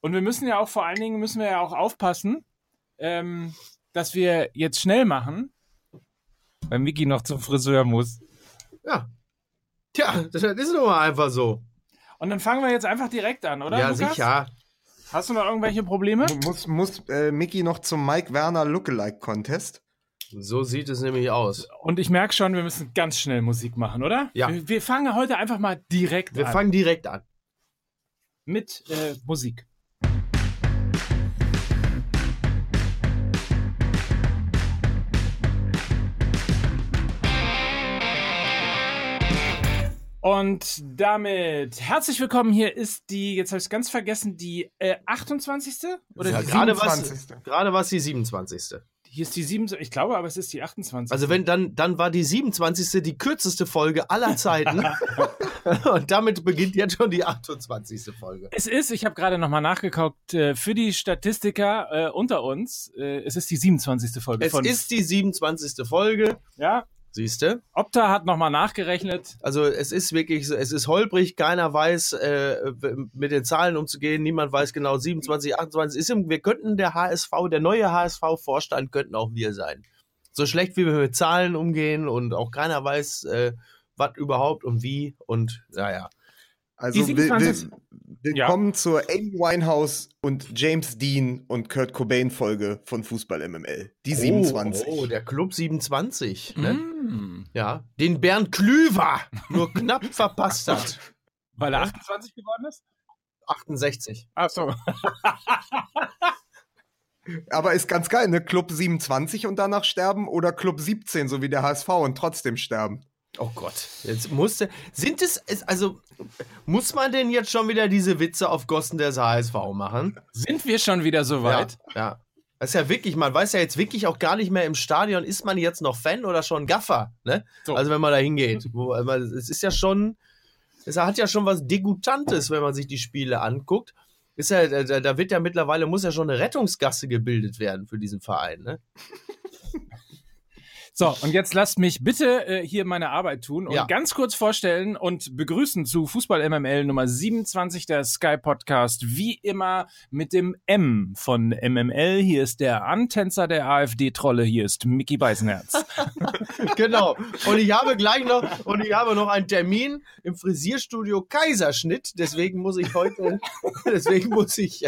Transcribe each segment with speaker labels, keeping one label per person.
Speaker 1: Und wir müssen ja auch vor allen Dingen müssen wir ja auch aufpassen, ähm, dass wir jetzt schnell machen, weil Miki noch zum Friseur muss.
Speaker 2: Ja. Tja, das ist nun mal einfach so.
Speaker 1: Und dann fangen wir jetzt einfach direkt an, oder?
Speaker 2: ja,
Speaker 1: Lukas?
Speaker 2: sicher.
Speaker 1: Hast du noch irgendwelche Probleme?
Speaker 3: Muss, muss äh, Mickey noch zum Mike Werner Lookalike Contest?
Speaker 2: So sieht es nämlich aus.
Speaker 1: Und ich merke schon, wir müssen ganz schnell Musik machen, oder?
Speaker 2: Ja.
Speaker 1: Wir, wir fangen heute einfach mal direkt
Speaker 2: Wir
Speaker 1: an
Speaker 2: fangen direkt an.
Speaker 1: mit äh, Musik. Und damit herzlich willkommen. Hier ist die, jetzt habe ich es ganz vergessen, die äh, 28. Oder
Speaker 2: Ja,
Speaker 1: die
Speaker 2: gerade was,
Speaker 3: 27..
Speaker 2: gerade was die 27.
Speaker 1: Hier ist die 7. Ich glaube, aber es ist die 28.
Speaker 2: Also wenn dann, dann war die 27. die kürzeste Folge aller Zeiten. Und damit beginnt jetzt schon die 28. Folge.
Speaker 1: Es ist, ich habe gerade nochmal nachgeguckt, äh, für die Statistiker äh, unter uns, äh, es ist die 27. Folge
Speaker 2: Es ist die 27. Folge.
Speaker 1: ja,
Speaker 2: Siehste?
Speaker 1: Opta hat nochmal nachgerechnet.
Speaker 2: Also es ist wirklich, so, es ist holprig, keiner weiß äh, mit den Zahlen umzugehen, niemand weiß genau 27, 28. Ist, im- wir könnten der HSV, der neue HSV-Vorstand könnten auch wir sein. So schlecht wie wir mit Zahlen umgehen und auch keiner weiß, äh, was überhaupt und wie und naja.
Speaker 3: Also will,
Speaker 1: 27.
Speaker 3: will, willkommen zur Amy Winehouse und James Dean und Kurt Cobain Folge von Fußball MML. Die 27.
Speaker 2: Oh, oh, der Club 27. Ne?
Speaker 1: Mm.
Speaker 2: Ja, den Bernd Klüver nur knapp verpasst hat.
Speaker 1: Weil er 28 geworden ist?
Speaker 2: 68.
Speaker 1: Ach so.
Speaker 3: Aber ist ganz geil, ne? Club 27 und danach sterben oder Club 17, so wie der HSV und trotzdem sterben.
Speaker 2: Oh Gott, jetzt musste. Sind es, also, muss man denn jetzt schon wieder diese Witze auf Kosten des HSV machen?
Speaker 1: Sind wir schon wieder so weit?
Speaker 2: Ja, ja. Das ist ja wirklich, man weiß ja jetzt wirklich auch gar nicht mehr im Stadion, ist man jetzt noch Fan oder schon Gaffer, ne?
Speaker 1: So.
Speaker 2: Also, wenn man da hingeht. Also, es ist ja schon, es hat ja schon was Degutantes, wenn man sich die Spiele anguckt. Ist ja, da, da wird ja mittlerweile, muss ja schon eine Rettungsgasse gebildet werden für diesen Verein, ne?
Speaker 1: So, und jetzt lasst mich bitte äh, hier meine Arbeit tun und
Speaker 2: Ja.
Speaker 1: ganz kurz vorstellen und begrüßen zu Fußball MML Nummer 27 der Sky Podcast. Wie immer mit dem M von MML. Hier ist der Antänzer der AfD-Trolle. Hier ist Mickey Beisenherz.
Speaker 2: genau. Und ich habe gleich noch, und ich habe noch einen Termin im Frisierstudio Kaiserschnitt. Deswegen muss ich heute, deswegen muss ich,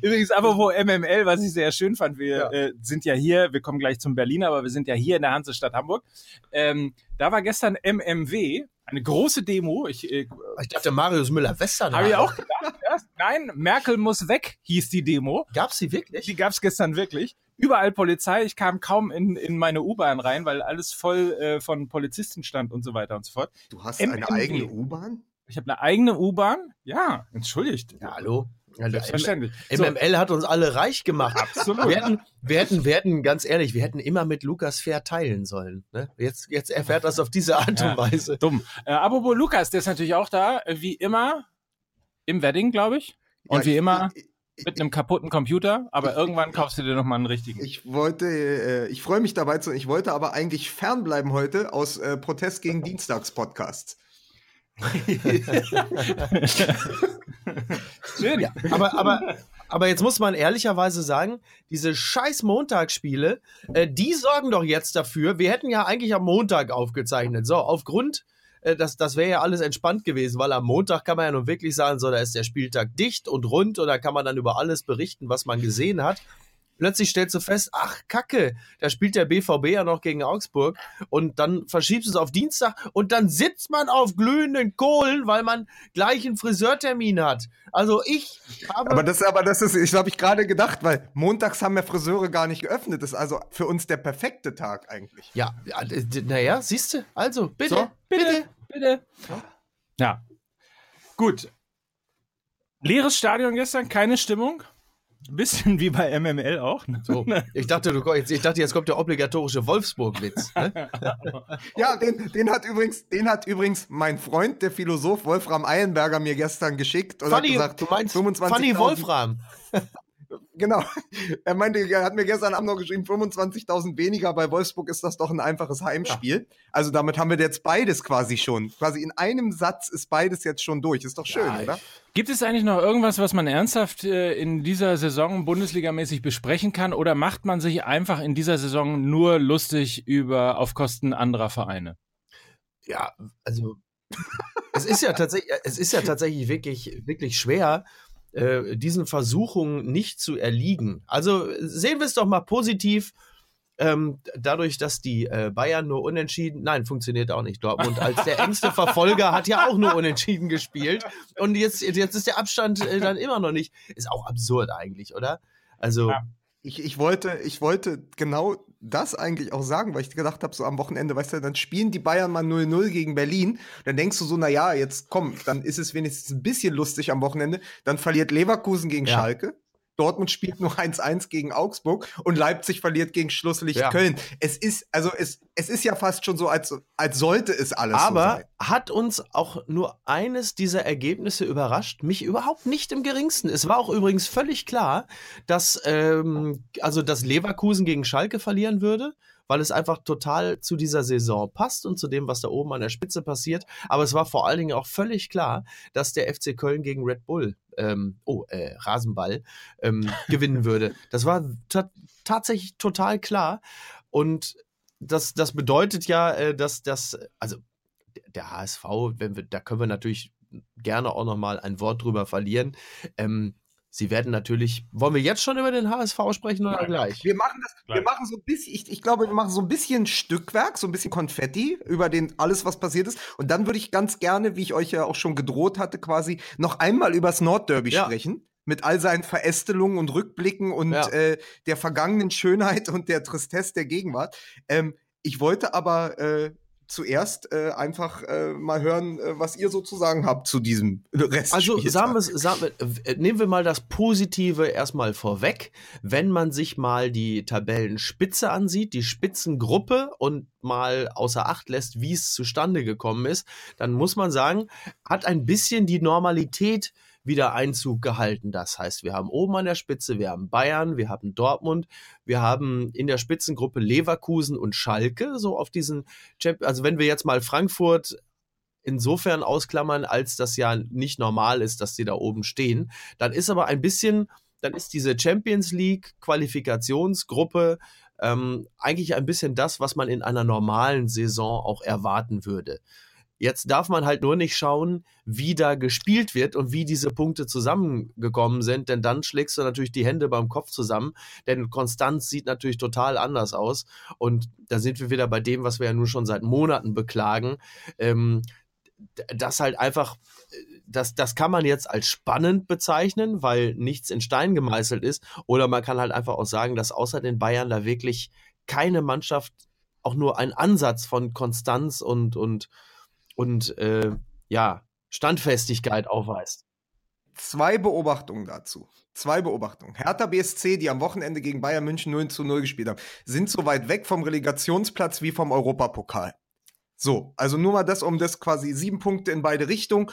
Speaker 1: Übrigens, aber wo MML, was ich sehr schön fand, wir
Speaker 2: Ja.
Speaker 1: äh, sind ja hier, wir kommen gleich zum Berliner, aber wir sind ja hier in der Hansestadt Hamburg. Ähm, da war gestern MMW, eine große Demo. Ich äh,
Speaker 2: ich dachte Marius Müller-Western.
Speaker 1: habe ich auch gedacht. Erst, nein, Merkel muss weg, hieß die Demo.
Speaker 2: Gab's die wirklich?
Speaker 1: Die gab's gestern wirklich. Überall Polizei. Ich kam kaum in, in meine U-Bahn rein, weil alles voll äh, von Polizisten stand und so weiter und so fort.
Speaker 3: Du hast
Speaker 1: MMW.
Speaker 3: eine eigene U-Bahn?
Speaker 1: Ich habe eine eigene U-Bahn. Ja, entschuldigt.
Speaker 2: Ja, hallo. Also,
Speaker 1: Selbstverständlich. So,
Speaker 2: MML hat uns alle reich gemacht.
Speaker 1: absolut.
Speaker 2: Wir hätten, wir hätten, wir hätten, ganz ehrlich, wir hätten immer mit Lukas Fair teilen sollen. Ne? Jetzt, jetzt erfährt das auf diese Art
Speaker 1: Ja.
Speaker 2: und Weise.
Speaker 1: Dumm. Äh, apropos Lukas, der ist natürlich auch da, äh, wie immer im Wedding, glaube ich. Und
Speaker 3: Ja,
Speaker 1: wie
Speaker 3: ich-
Speaker 1: immer
Speaker 3: Ich,
Speaker 1: mit einem kaputten Computer, aber irgendwann kaufst du dir nochmal einen richtigen.
Speaker 3: ich wollte, äh, ich freue mich dabei zu, ich wollte aber eigentlich fernbleiben heute aus äh, Protest gegen Dienstagspodcasts.
Speaker 1: Schön.
Speaker 2: Aber, aber, aber jetzt muss man ehrlicherweise sagen, diese scheiß Montagsspiele, äh, die sorgen doch jetzt dafür, wir hätten ja eigentlich am Montag aufgezeichnet. So, aufgrund, äh, das, das wäre ja alles entspannt gewesen, weil am Montag kann man ja nun wirklich sagen, so, da ist der Spieltag dicht und rund und da kann man dann über alles berichten, was man gesehen hat. Plötzlich stellst du fest, ach Kacke, da spielt der BVB ja noch gegen Augsburg und dann verschiebst du es auf Dienstag und dann sitzt man auf glühenden Kohlen, weil man gleich einen Friseurtermin hat. Also ich habe
Speaker 3: Aber das, aber das ist, ich habe ich gerade gedacht, weil montags haben ja Friseure gar nicht geöffnet. Das ist also für uns der perfekte Tag eigentlich.
Speaker 2: Ja, naja, siehst du, also bitte,
Speaker 1: So, bitte, bitte. Ja. Gut. Leeres Stadion gestern, keine Stimmung. Bisschen wie bei MML auch. Ne?
Speaker 2: So, ich dachte, du, jetzt, ich dachte, jetzt kommt der obligatorische Wolfsburg-Witz. Ne?
Speaker 3: Ja, den, den hat übrigens, den hat übrigens mein Freund, der Philosoph Wolfram Eilenberger, mir gestern geschickt und
Speaker 2: Fanny,
Speaker 3: hat gesagt,
Speaker 2: du meinst
Speaker 3: 25.000
Speaker 2: Fanny Wolfram.
Speaker 3: Genau. Er meinte, er hat mir gestern Abend noch geschrieben, 25.000 weniger. Bei Wolfsburg ist das doch ein einfaches Heimspiel. Ja. Also damit haben wir jetzt beides quasi schon. Quasi in einem Satz ist beides jetzt schon durch. Ist doch schön, ja, oder?
Speaker 1: Gibt es eigentlich noch irgendwas, was man ernsthaft äh, in dieser Saison Bundesligamäßig besprechen kann? Oder macht man sich einfach in dieser Saison nur lustig über auf Kosten anderer Vereine?
Speaker 2: Ja, also es ist ja tatsächlich, es ist ja tatsächlich wirklich, wirklich schwer, äh, diesen Versuchungen nicht zu erliegen. Also sehen wir es doch mal positiv. Ähm, dadurch, dass die äh, Bayern nur unentschieden, nein, funktioniert auch nicht. Dortmund als der engste Verfolger hat ja auch nur unentschieden gespielt. Und jetzt, jetzt ist der Abstand äh, dann immer noch nicht. Ist auch absurd eigentlich, oder? Also. Ja.
Speaker 3: Ich, ich, wollte, ich wollte genau das eigentlich auch sagen, weil ich gedacht habe, so am Wochenende, weißt du, dann spielen die Bayern mal 0-0 gegen Berlin. Dann denkst du so, na ja, jetzt komm, dann ist es wenigstens ein bisschen lustig am Wochenende. Dann verliert Leverkusen gegen ja. Schalke. Dortmund spielt nur 1-1 gegen Augsburg und Leipzig verliert gegen Schlusslicht ja. Köln. Es ist, also es, es ist ja fast schon so, als, als sollte es alles
Speaker 2: Aber
Speaker 3: so sein.
Speaker 2: hat uns auch nur eines dieser Ergebnisse überrascht? Mich überhaupt nicht im geringsten. Es war auch übrigens völlig klar, dass, ähm, also, dass Leverkusen gegen Schalke verlieren würde weil es einfach total zu dieser Saison passt und zu dem, was da oben an der Spitze passiert. Aber es war vor allen Dingen auch völlig klar, dass der FC Köln gegen Red Bull, ähm, oh, äh, Rasenball, ähm, gewinnen würde. Das war tatsächlich total klar. Und das, das bedeutet ja, äh, dass das, also der HSV, wenn wir, da können wir natürlich gerne auch noch mal ein Wort drüber verlieren. Ähm, Sie werden natürlich, wollen wir jetzt schon über den HSV sprechen oder Nein, gleich?
Speaker 3: Wir machen das, gleich. wir machen so ein bisschen, ich, ich glaube, wir machen so ein bisschen Stückwerk, so ein bisschen Konfetti über den, alles, was passiert ist. Und dann würde ich ganz gerne, wie ich euch ja auch schon gedroht hatte, quasi noch einmal übers Nordderby ja. sprechen. Mit all seinen Verästelungen und Rückblicken und ja. äh, der vergangenen Schönheit und der Tristesse der Gegenwart. Ähm, ich wollte aber äh, zuerst äh, einfach äh, mal hören, äh, was ihr sozusagen habt zu diesem Rest.
Speaker 2: Also sagen wir, sagen wir, äh, nehmen wir mal das Positive erstmal vorweg. Wenn man sich mal die Tabellenspitze ansieht, die Spitzengruppe und mal außer Acht lässt, wie es zustande gekommen ist, dann muss man sagen, hat ein bisschen die Normalität wieder Einzug gehalten. Das heißt, wir haben oben an der Spitze, wir haben Bayern, wir haben Dortmund, wir haben in der Spitzengruppe Leverkusen und Schalke, so auf diesen, Champ also wenn wir jetzt mal Frankfurt insofern ausklammern, als das ja nicht normal ist, dass sie da oben stehen, dann ist aber ein bisschen, dann ist diese Champions League Qualifikationsgruppe ähm, eigentlich ein bisschen das, was man in einer normalen Saison auch erwarten würde. Jetzt darf man halt nur nicht schauen, wie da gespielt wird und wie diese Punkte zusammengekommen sind, denn dann schlägst du natürlich die Hände beim Kopf zusammen, denn Konstanz sieht natürlich total anders aus. Und da sind wir wieder bei dem, was wir ja nun schon seit Monaten beklagen, ähm, das halt einfach, das, das kann man jetzt als spannend bezeichnen, weil nichts in Stein gemeißelt ist, oder man kann halt einfach auch sagen, dass außer den Bayern da wirklich keine Mannschaft auch nur einen Ansatz von Konstanz und, und und äh, ja, Standfestigkeit aufweist.
Speaker 3: Zwei Beobachtungen dazu. Zwei Beobachtungen. Hertha BSC, die am Wochenende gegen Bayern München 0 zu 0 gespielt haben, sind so weit weg vom Relegationsplatz wie vom Europapokal. So, also nur mal das, um das quasi sieben Punkte in beide Richtungen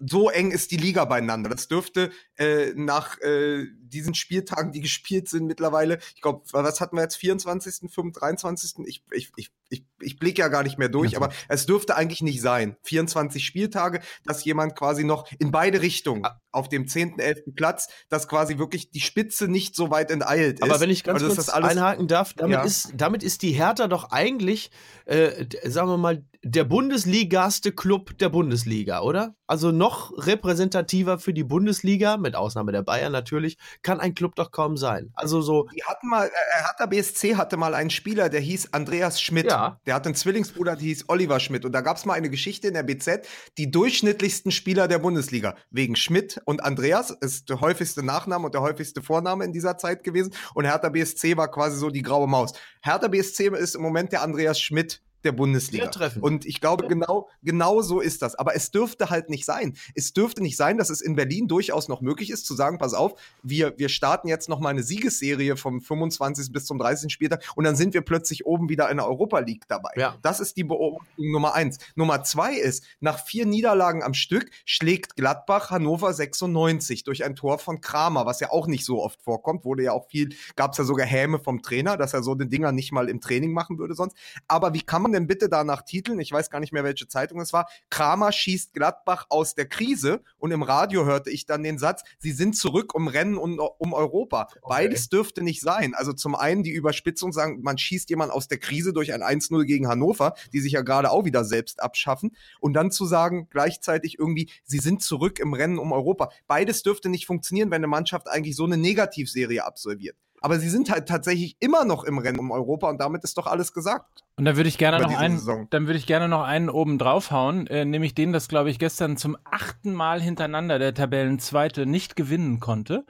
Speaker 3: so eng ist die Liga beieinander. Das dürfte äh, nach äh, diesen Spieltagen, die gespielt sind mittlerweile, ich glaube, was hatten wir jetzt, 24., 25., 23., ich, ich, ich, ich, ich blicke ja gar nicht mehr durch, aber es dürfte eigentlich nicht sein. 24 Spieltage, dass jemand quasi noch in beide Richtungen ah. auf dem 10., 11. Platz, dass quasi wirklich die Spitze nicht so weit enteilt
Speaker 2: ist. Aber wenn ich ganz also, kurz einhaken darf, damit, ja. ist, damit ist die Hertha doch eigentlich, äh, sagen wir mal, der Bundesligaste Club der Bundesliga, oder? Also noch repräsentativer für die Bundesliga, mit Ausnahme der Bayern natürlich, kann ein Club doch kaum sein. Also so.
Speaker 3: Die hatten mal, äh, Hertha BSC hatte mal einen Spieler, der hieß Andreas Schmidt. Ja. Der hat einen Zwillingsbruder, der hieß Oliver Schmidt. Und da gab es mal eine Geschichte in der BZ, die durchschnittlichsten Spieler der Bundesliga. Wegen Schmidt und Andreas ist der häufigste Nachname und der häufigste Vorname in dieser Zeit gewesen. Und Hertha BSC war quasi so die graue Maus. Hertha BSC ist im Moment der Andreas Schmidt der Bundesliga. Und ich glaube, genau, genau so ist das. Aber es dürfte halt nicht sein. Es dürfte nicht sein, dass es in Berlin durchaus noch möglich ist, zu sagen, pass auf, wir, wir starten jetzt noch mal eine Siegesserie vom 25. bis zum 30. Spieltag und dann sind wir plötzlich oben wieder in der Europa League dabei.
Speaker 2: Ja.
Speaker 3: Das ist die Beobachtung Nummer eins. Nummer zwei ist, nach vier Niederlagen am Stück schlägt Gladbach Hannover 96 durch ein Tor von Kramer, was ja auch nicht so oft vorkommt. Wurde ja auch viel, gab es ja sogar Häme vom Trainer, dass er so den Dinger nicht mal im Training machen würde sonst. Aber wie kann man denn bitte danach titeln? Ich weiß gar nicht mehr, welche Zeitung es war. Kramer schießt Gladbach aus der Krise und im Radio hörte ich dann den Satz, sie sind zurück um Rennen und um Europa. Beides dürfte nicht sein. Also zum einen die Überspitzung sagen, man schießt jemand aus der Krise durch ein 1-0 gegen Hannover, die sich ja gerade auch wieder selbst abschaffen. Und dann zu sagen, gleichzeitig irgendwie, sie sind zurück im Rennen um Europa. Beides dürfte nicht funktionieren, wenn eine Mannschaft eigentlich so eine Negativserie absolviert. Aber sie sind halt tatsächlich immer noch im Rennen um Europa und damit ist doch alles gesagt.
Speaker 1: Und da würde ich gerne noch einen,
Speaker 3: Saison.
Speaker 1: dann würde ich gerne noch einen oben draufhauen, äh, nämlich den, das glaube ich gestern zum achten Mal hintereinander der Tabellenzweite nicht gewinnen konnte.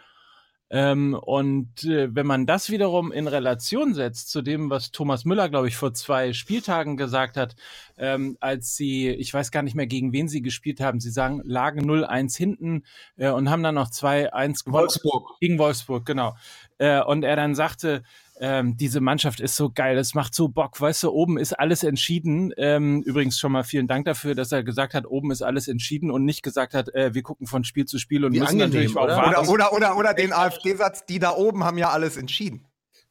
Speaker 1: Ähm, und äh, wenn man das wiederum in Relation setzt zu dem, was Thomas Müller, glaube ich, vor zwei Spieltagen gesagt hat, ähm, als sie, ich weiß gar nicht mehr, gegen wen sie gespielt haben, sie sagen, lagen 0-1 hinten äh, und haben dann noch 2-1 gewonnen.
Speaker 2: Wolfsburg.
Speaker 1: Gegen Wolfsburg, genau. Äh, und er dann sagte, ähm, diese Mannschaft ist so geil, es macht so Bock, weißt du, oben ist alles entschieden. Ähm, übrigens schon mal vielen Dank dafür, dass er gesagt hat, oben ist alles entschieden und nicht gesagt hat, äh, wir gucken von Spiel zu Spiel und
Speaker 2: Wie
Speaker 1: müssen
Speaker 2: angenehm,
Speaker 1: natürlich auch
Speaker 2: oder?
Speaker 1: warten.
Speaker 3: Oder, oder, oder, oder den AfD-Satz, die da oben haben ja alles entschieden.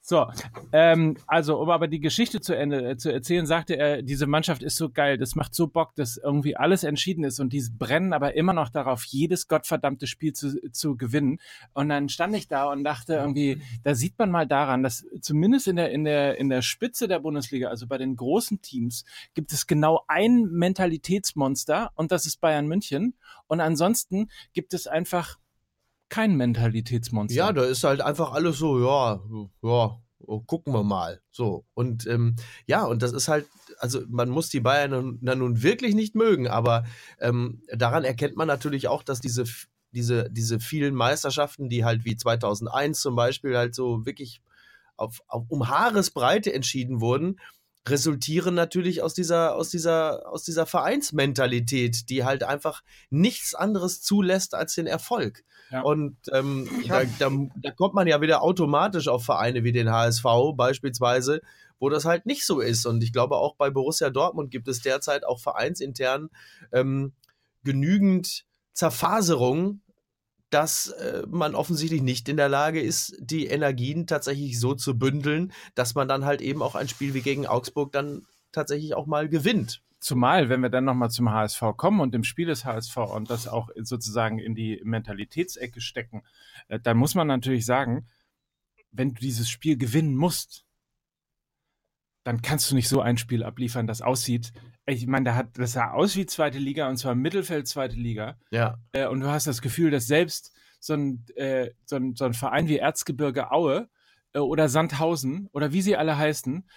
Speaker 1: So, ähm, also um aber die Geschichte zu Ende äh, zu erzählen, sagte er, diese Mannschaft ist so geil, das macht so Bock, dass irgendwie alles entschieden ist und die brennen aber immer noch darauf, jedes gottverdammte Spiel zu, zu gewinnen. Und dann stand ich da und dachte irgendwie, da sieht man mal daran, dass zumindest in der in der in der Spitze der Bundesliga, also bei den großen Teams, gibt es genau ein Mentalitätsmonster und das ist Bayern München. Und ansonsten gibt es einfach kein Mentalitätsmonster.
Speaker 2: Ja, da ist halt einfach alles so, ja, ja, gucken wir mal. So. Und ähm, ja, und das ist halt, also man muss die Bayern na nun wirklich nicht mögen, aber ähm, daran erkennt man natürlich auch, dass diese, diese, diese vielen Meisterschaften, die halt wie 2001 zum Beispiel halt so wirklich auf, auf, um Haaresbreite entschieden wurden, resultieren natürlich aus dieser, aus dieser, aus dieser Vereinsmentalität, die halt einfach nichts anderes zulässt als den Erfolg.
Speaker 1: Ja.
Speaker 2: Und ähm, da, da, da kommt man ja wieder automatisch auf Vereine wie den HSV beispielsweise, wo das halt nicht so ist. Und ich glaube, auch bei Borussia Dortmund gibt es derzeit auch vereinsintern ähm, genügend Zerfaserung, dass äh, man offensichtlich nicht in der Lage ist, die Energien tatsächlich so zu bündeln, dass man dann halt eben auch ein Spiel wie gegen Augsburg dann tatsächlich auch mal gewinnt.
Speaker 1: Zumal, wenn wir dann nochmal zum HSV kommen und dem Spiel des HSV und das auch sozusagen in die Mentalitätsecke stecken, äh, dann muss man natürlich sagen, wenn du dieses Spiel gewinnen musst, dann kannst du nicht so ein Spiel abliefern, das aussieht. Ich meine, da hat, das sah aus wie zweite Liga und zwar Mittelfeld zweite Liga.
Speaker 2: Ja.
Speaker 1: Äh, und du hast das Gefühl, dass selbst so ein, äh, so ein, so ein Verein wie Erzgebirge Aue äh, oder Sandhausen oder wie sie alle heißen,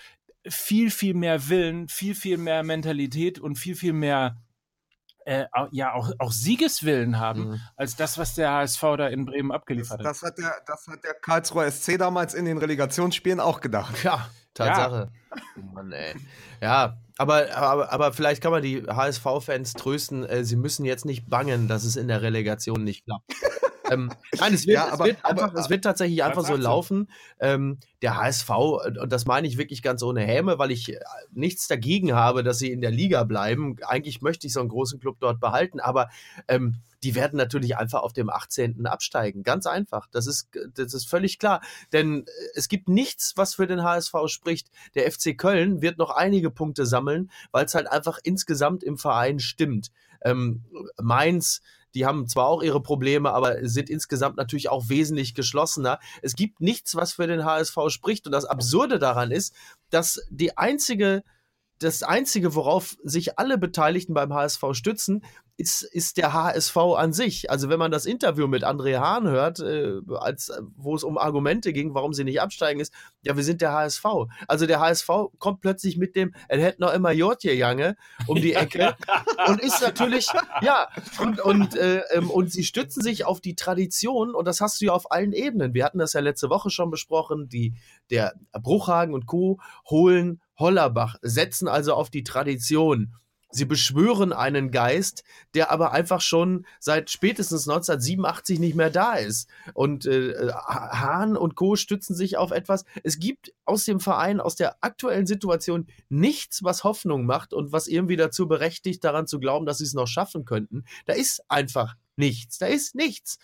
Speaker 1: viel, viel mehr Willen, viel, viel mehr Mentalität und viel, viel mehr äh, ja auch, auch Siegeswillen haben,
Speaker 2: Mhm.
Speaker 1: als das, was der HSV da in Bremen
Speaker 3: Das,
Speaker 1: abgeliefert hat.
Speaker 3: das, hat der, das hat der Karlsruher SC damals in den Relegationsspielen auch gedacht.
Speaker 2: Ja, Tatsache. Mann, ey. Ja, aber, aber, aber vielleicht kann man die HSV-Fans trösten, äh, sie müssen jetzt nicht bangen, dass es in der Relegation nicht klappt. ähm, nein, es wird,
Speaker 3: Ja, aber-
Speaker 2: es, wird
Speaker 3: aber-
Speaker 2: einfach, es wird tatsächlich einfach so laufen. Ähm, der HSV, und das meine ich wirklich ganz ohne Häme, weil ich äh, nichts dagegen habe, dass sie in der Liga bleiben. Eigentlich möchte ich so einen großen Club dort behalten, aber ähm, die werden natürlich einfach auf dem 18. absteigen. Ganz einfach. Das ist, das ist völlig klar. Denn äh, es gibt nichts, was für den HSV spricht. Der FC Köln wird noch einige Punkte sammeln, weil es halt einfach insgesamt im Verein stimmt. Ähm, Mainz, die haben zwar auch ihre Probleme, aber sind insgesamt natürlich auch wesentlich geschlossener. Es gibt nichts, was für den HSV spricht. Und das Absurde daran ist, dass die einzige, das einzige, worauf sich alle Beteiligten beim HSV stützen, ist, ist der HSV an sich. Also wenn man das Interview mit André Hahn hört, äh, als, wo es um Argumente ging, warum sie nicht absteigen, ist, ja, wir sind der HSV. Also der HSV kommt plötzlich mit dem, er hätte noch immer Jotje Jange um die Ecke und ist natürlich, ja, und, und, äh, ähm, und sie stützen sich auf die Tradition und das hast du ja auf allen Ebenen. Wir hatten das ja letzte Woche schon besprochen, die, der Bruchhagen und Co. holen Hollerbach setzen also auf die Tradition. Sie beschwören einen Geist, der aber einfach schon seit spätestens 1987 nicht mehr da ist. Und äh, Hahn und Co. stützen sich auf etwas. Es gibt aus dem Verein, aus der aktuellen Situation nichts, was Hoffnung macht und was irgendwie dazu berechtigt, daran zu glauben, dass sie es noch schaffen könnten. Da ist einfach nichts. Da ist nichts.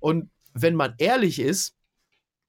Speaker 2: Und wenn man ehrlich ist,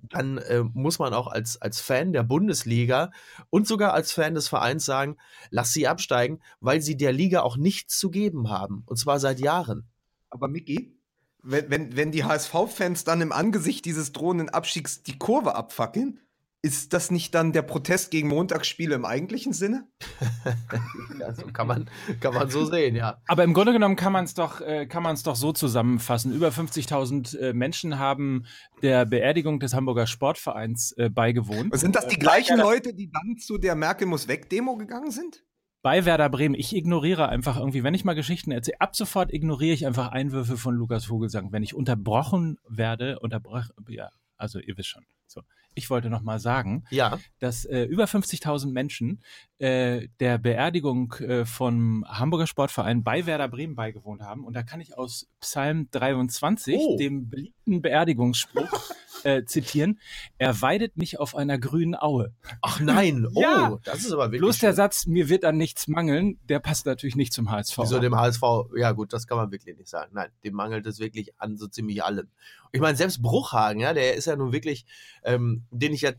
Speaker 2: dann äh, muss man auch als, als Fan der Bundesliga und sogar als Fan des Vereins sagen, lass sie absteigen, weil sie der Liga auch nichts zu geben haben. Und zwar seit Jahren.
Speaker 3: Aber Micky, wenn, wenn, wenn die HSV-Fans dann im Angesicht dieses drohenden Abstiegs die Kurve abfackeln, ist das nicht dann der Protest gegen Montagsspiele im eigentlichen Sinne?
Speaker 2: ja, so kann man, kann man so sehen, ja.
Speaker 1: Aber im Grunde genommen kann man es doch, äh, doch so zusammenfassen. Über 50.000 äh, Menschen haben der Beerdigung des Hamburger Sportvereins äh, beigewohnt.
Speaker 3: Und sind das die gleichen Leute, die dann zu der Merkel muss weg Demo gegangen sind?
Speaker 1: bei Werder Bremen, ich ignoriere einfach irgendwie, wenn ich mal Geschichten erzähle, ab sofort ignoriere ich einfach Einwürfe von Lukas Vogelsang. Wenn ich unterbrochen werde, unterbrochen, ja, also ihr wisst schon. So ich wollte noch mal sagen,
Speaker 2: ja.
Speaker 1: dass äh, über 50.000 Menschen äh, der Beerdigung äh, vom Hamburger Sportverein bei Werder Bremen beigewohnt haben. Und da kann ich aus Psalm 23, oh. dem beliebten Beerdigungsspruch, äh, zitieren. Er weidet mich auf einer grünen Aue.
Speaker 2: Ach nein, oh, ja. das ist aber wirklich.
Speaker 1: Bloß der Satz, mir wird an nichts mangeln, der passt natürlich nicht zum HSV.
Speaker 2: Wieso dem HSV? Ja, gut, das kann man wirklich nicht sagen. Nein, dem mangelt es wirklich an so ziemlich allem. Ich meine, selbst Bruchhagen, ja, der ist ja nun wirklich, ähm, den ich ja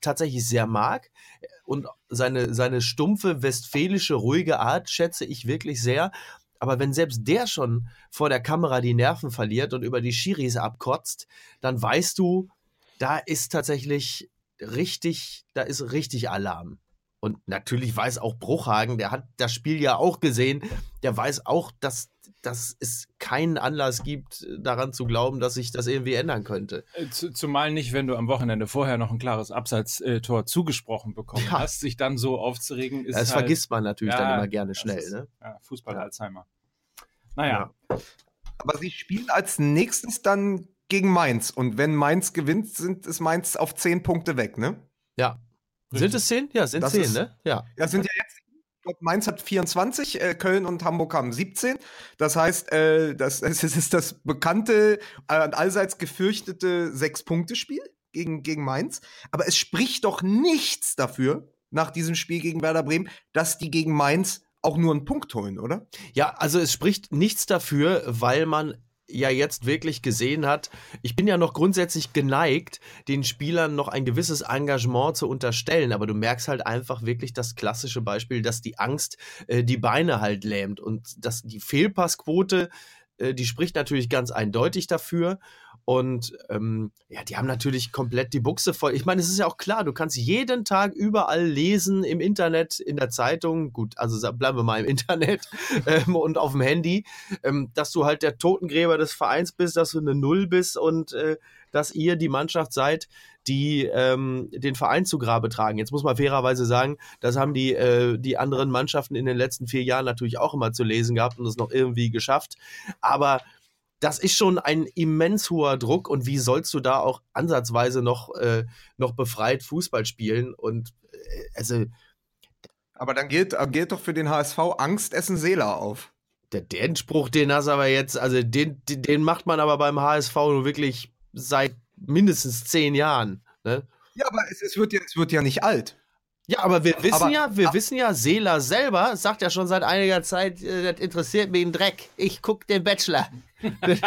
Speaker 2: tatsächlich sehr mag und seine, seine stumpfe westfälische ruhige Art schätze ich wirklich sehr. Aber wenn selbst der schon vor der Kamera die Nerven verliert und über die Schiris abkotzt, dann weißt du, da ist tatsächlich richtig, da ist richtig Alarm. Und natürlich weiß auch Bruchhagen, der hat das Spiel ja auch gesehen, der weiß auch, dass, dass es keinen Anlass gibt, daran zu glauben, dass sich das irgendwie ändern könnte.
Speaker 1: Äh, zumal nicht, wenn du am Wochenende vorher noch ein klares Abseitstor zugesprochen bekommen ja. hast, sich dann so aufzuregen.
Speaker 2: Ist das halt, vergisst man natürlich ja, dann immer gerne schnell. Ist, ne?
Speaker 1: Ja, Fußball-Alzheimer. Naja.
Speaker 3: Aber sie spielen als nächstes dann gegen Mainz. Und wenn Mainz gewinnt, sind es Mainz auf zehn Punkte weg, ne?
Speaker 2: Ja. Sind es zehn? Ja, sind das zehn, ist, ne?
Speaker 3: Ja. Ja, sind ja jetzt glaube, Mainz hat 24, äh, Köln und Hamburg haben 17. Das heißt, äh, das, es ist das bekannte, äh, allseits gefürchtete Sechs-Punkte-Spiel gegen, gegen Mainz. Aber es spricht doch nichts dafür, nach diesem Spiel gegen Werder Bremen, dass die gegen Mainz auch nur einen Punkt holen, oder?
Speaker 2: Ja, also es spricht nichts dafür, weil man ja jetzt wirklich gesehen hat, ich bin ja noch grundsätzlich geneigt, den Spielern noch ein gewisses Engagement zu unterstellen, aber du merkst halt einfach wirklich das klassische Beispiel, dass die Angst äh, die Beine halt lähmt. Und dass die Fehlpassquote äh, die spricht natürlich ganz eindeutig dafür. Und ähm, ja, die haben natürlich komplett die Buchse voll. Ich meine, es ist ja auch klar, du kannst jeden Tag überall lesen, im Internet, in der Zeitung, gut, also bleiben wir mal im Internet ähm, und auf dem Handy, ähm, dass du halt der Totengräber des Vereins bist, dass du eine Null bist und äh, dass ihr die Mannschaft seid, die ähm, den Verein zu Grabe tragen. Jetzt muss man fairerweise sagen, das haben die, äh, die anderen Mannschaften in den letzten vier Jahren natürlich auch immer zu lesen gehabt und es noch irgendwie geschafft. Aber das ist schon ein immens hoher Druck und wie sollst du da auch ansatzweise noch, äh, noch befreit Fußball spielen? Und äh, also.
Speaker 3: Aber dann gilt, äh, gilt doch für den HSV Angst essen Seele auf.
Speaker 2: Der, den Spruch, den hast du aber jetzt, also den, den macht man aber beim HSV nur wirklich seit mindestens zehn Jahren. Ne?
Speaker 3: Ja, aber es, es, wird ja, es wird ja nicht alt.
Speaker 2: Ja, aber wir wissen aber, ja, wir wissen ja, Seela selber sagt ja schon seit einiger Zeit, äh, das interessiert mich ein Dreck. Ich guck den Bachelor. das,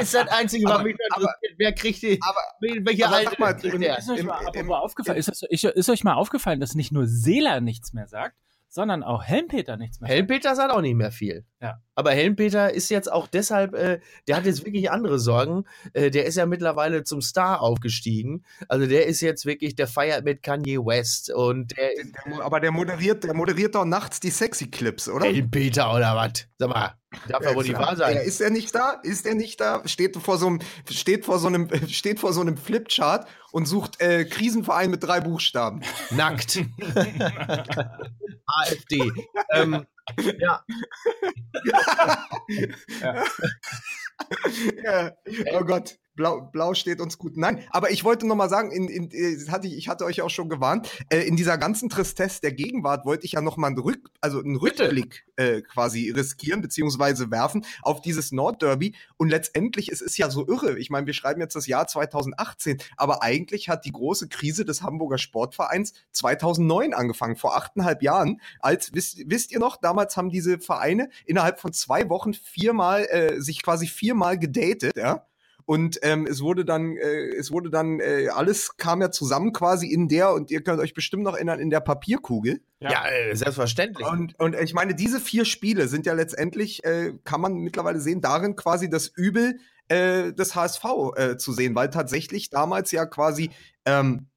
Speaker 2: ist das Einzige, was mich interessiert. Wer kriegt die,
Speaker 1: aber, welche aber Alte mal, Ist euch, mal, im, aufgefallen, ist, ist euch mal aufgefallen, dass nicht nur Seela nichts mehr sagt, sondern auch Helmpeter nichts mehr.
Speaker 2: Helmpeter sagt auch nicht mehr viel.
Speaker 1: Ja.
Speaker 2: Aber Helmpeter ist jetzt auch deshalb, äh, der hat jetzt wirklich andere Sorgen. Äh, der ist ja mittlerweile zum Star aufgestiegen. Also der ist jetzt wirklich, der feiert mit Kanye West und der,
Speaker 3: der Aber der moderiert, der moderiert doch nachts die sexy Clips, oder?
Speaker 2: Helmpeter oder was? Sag mal, darf ja wohl nicht wahr sein.
Speaker 3: Ist er nicht da? Ist er nicht da? Steht vor so einem, steht vor so einem, steht vor so einem Flipchart und sucht äh, Krisenverein mit drei Buchstaben.
Speaker 2: Nackt. AfD. ähm, ja.
Speaker 3: ja. ja. Oh Gott. Blau, Blau steht uns gut. Nein, aber ich wollte noch mal sagen, in, in, äh, hatte ich, ich hatte euch auch schon gewarnt, äh, in dieser ganzen Tristesse der Gegenwart wollte ich ja noch mal einen, Rück, also einen Rückblick äh, quasi riskieren beziehungsweise werfen auf dieses Nordderby. Und letztendlich es ist ja so irre. Ich meine, wir schreiben jetzt das Jahr 2018, aber eigentlich hat die große Krise des Hamburger Sportvereins 2009 angefangen, vor achteinhalb Jahren. Als wisst, wisst ihr noch, damals haben diese Vereine innerhalb von zwei Wochen viermal äh, sich quasi viermal gedatet, ja. Und ähm, es wurde dann, äh, es wurde dann, äh, alles kam ja zusammen quasi in der, und ihr könnt euch bestimmt noch erinnern, in der Papierkugel.
Speaker 2: Ja, ja äh, selbstverständlich.
Speaker 3: Und, und ich meine, diese vier Spiele sind ja letztendlich, äh, kann man mittlerweile sehen, darin quasi das Übel äh, des HSV äh, zu sehen, weil tatsächlich damals ja quasi ähm,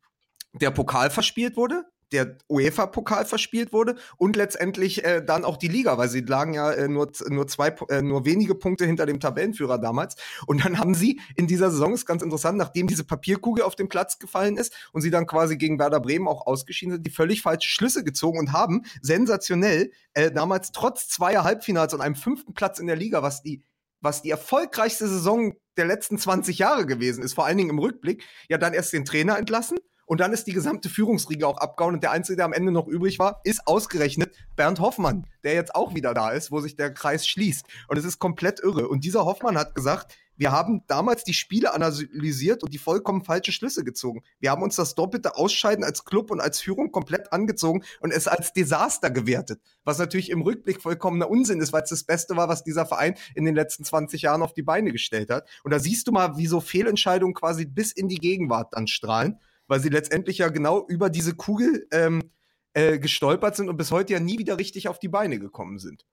Speaker 3: der Pokal verspielt wurde, der UEFA-Pokal verspielt wurde und letztendlich äh, dann auch die Liga, weil sie lagen ja äh, nur, nur zwei, äh, nur wenige Punkte hinter dem Tabellenführer damals. Und dann haben sie in dieser Saison, ist ganz interessant, nachdem diese Papierkugel auf den Platz gefallen ist und sie dann quasi gegen Werder Bremen auch ausgeschieden sind, die völlig falsche Schlüsse gezogen und haben sensationell äh, damals trotz zweier Halbfinals und einem fünften Platz in der Liga, was die was die erfolgreichste Saison der letzten 20 Jahre gewesen ist, vor allen Dingen im Rückblick, ja dann erst den Trainer entlassen und dann ist die gesamte Führungsriege auch abgehauen und der Einzige, der am Ende noch übrig war, ist ausgerechnet Bernd Hoffmann, der jetzt auch wieder da ist, wo sich der Kreis schließt. Und es ist komplett irre. Und dieser Hoffmann hat gesagt, wir haben damals die Spiele analysiert und die vollkommen falsche Schlüsse gezogen. Wir haben uns das doppelte Ausscheiden als Club und als Führung komplett angezogen und es als Desaster gewertet. Was natürlich im Rückblick vollkommener Unsinn ist, weil es das Beste war, was dieser Verein in den letzten 20 Jahren auf die Beine gestellt hat. Und da siehst du mal, wie so Fehlentscheidungen quasi bis in die Gegenwart dann strahlen weil sie letztendlich ja genau über diese Kugel ähm, äh, gestolpert sind und bis heute ja nie wieder richtig auf die Beine gekommen sind.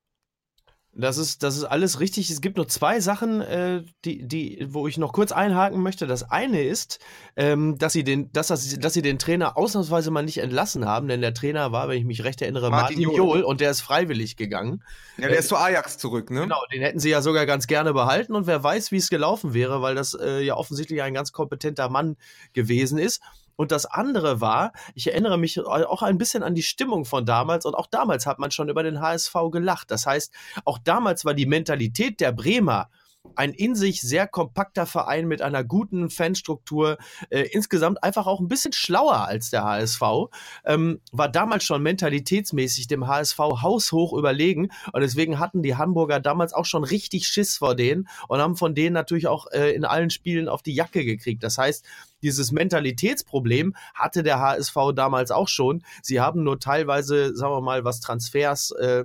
Speaker 2: Das ist, das ist alles richtig. Es gibt nur zwei Sachen, äh, die, die, wo ich noch kurz einhaken möchte. Das eine ist, ähm, dass, sie den, dass, das, dass sie den Trainer ausnahmsweise mal nicht entlassen haben, denn der Trainer war, wenn ich mich recht erinnere, Martin, Martin Johl. und der ist freiwillig gegangen.
Speaker 3: Ja, der äh, ist zu Ajax zurück, ne?
Speaker 2: Genau, den hätten sie ja sogar ganz gerne behalten und wer weiß, wie es gelaufen wäre, weil das äh, ja offensichtlich ein ganz kompetenter Mann gewesen ist. Und das andere war, ich erinnere mich auch ein bisschen an die Stimmung von damals und auch damals hat man schon über den HSV gelacht. Das heißt, auch damals war die Mentalität der Bremer ein in sich sehr kompakter Verein mit einer guten Fanstruktur, äh, insgesamt einfach auch ein bisschen schlauer als der HSV, ähm, war damals schon mentalitätsmäßig dem HSV haushoch überlegen und deswegen hatten die Hamburger damals auch schon richtig Schiss vor denen und haben von denen natürlich auch äh, in allen Spielen auf die Jacke gekriegt. Das heißt, dieses Mentalitätsproblem hatte der HSV damals auch schon. Sie haben nur teilweise, sagen wir mal, was Transfers äh,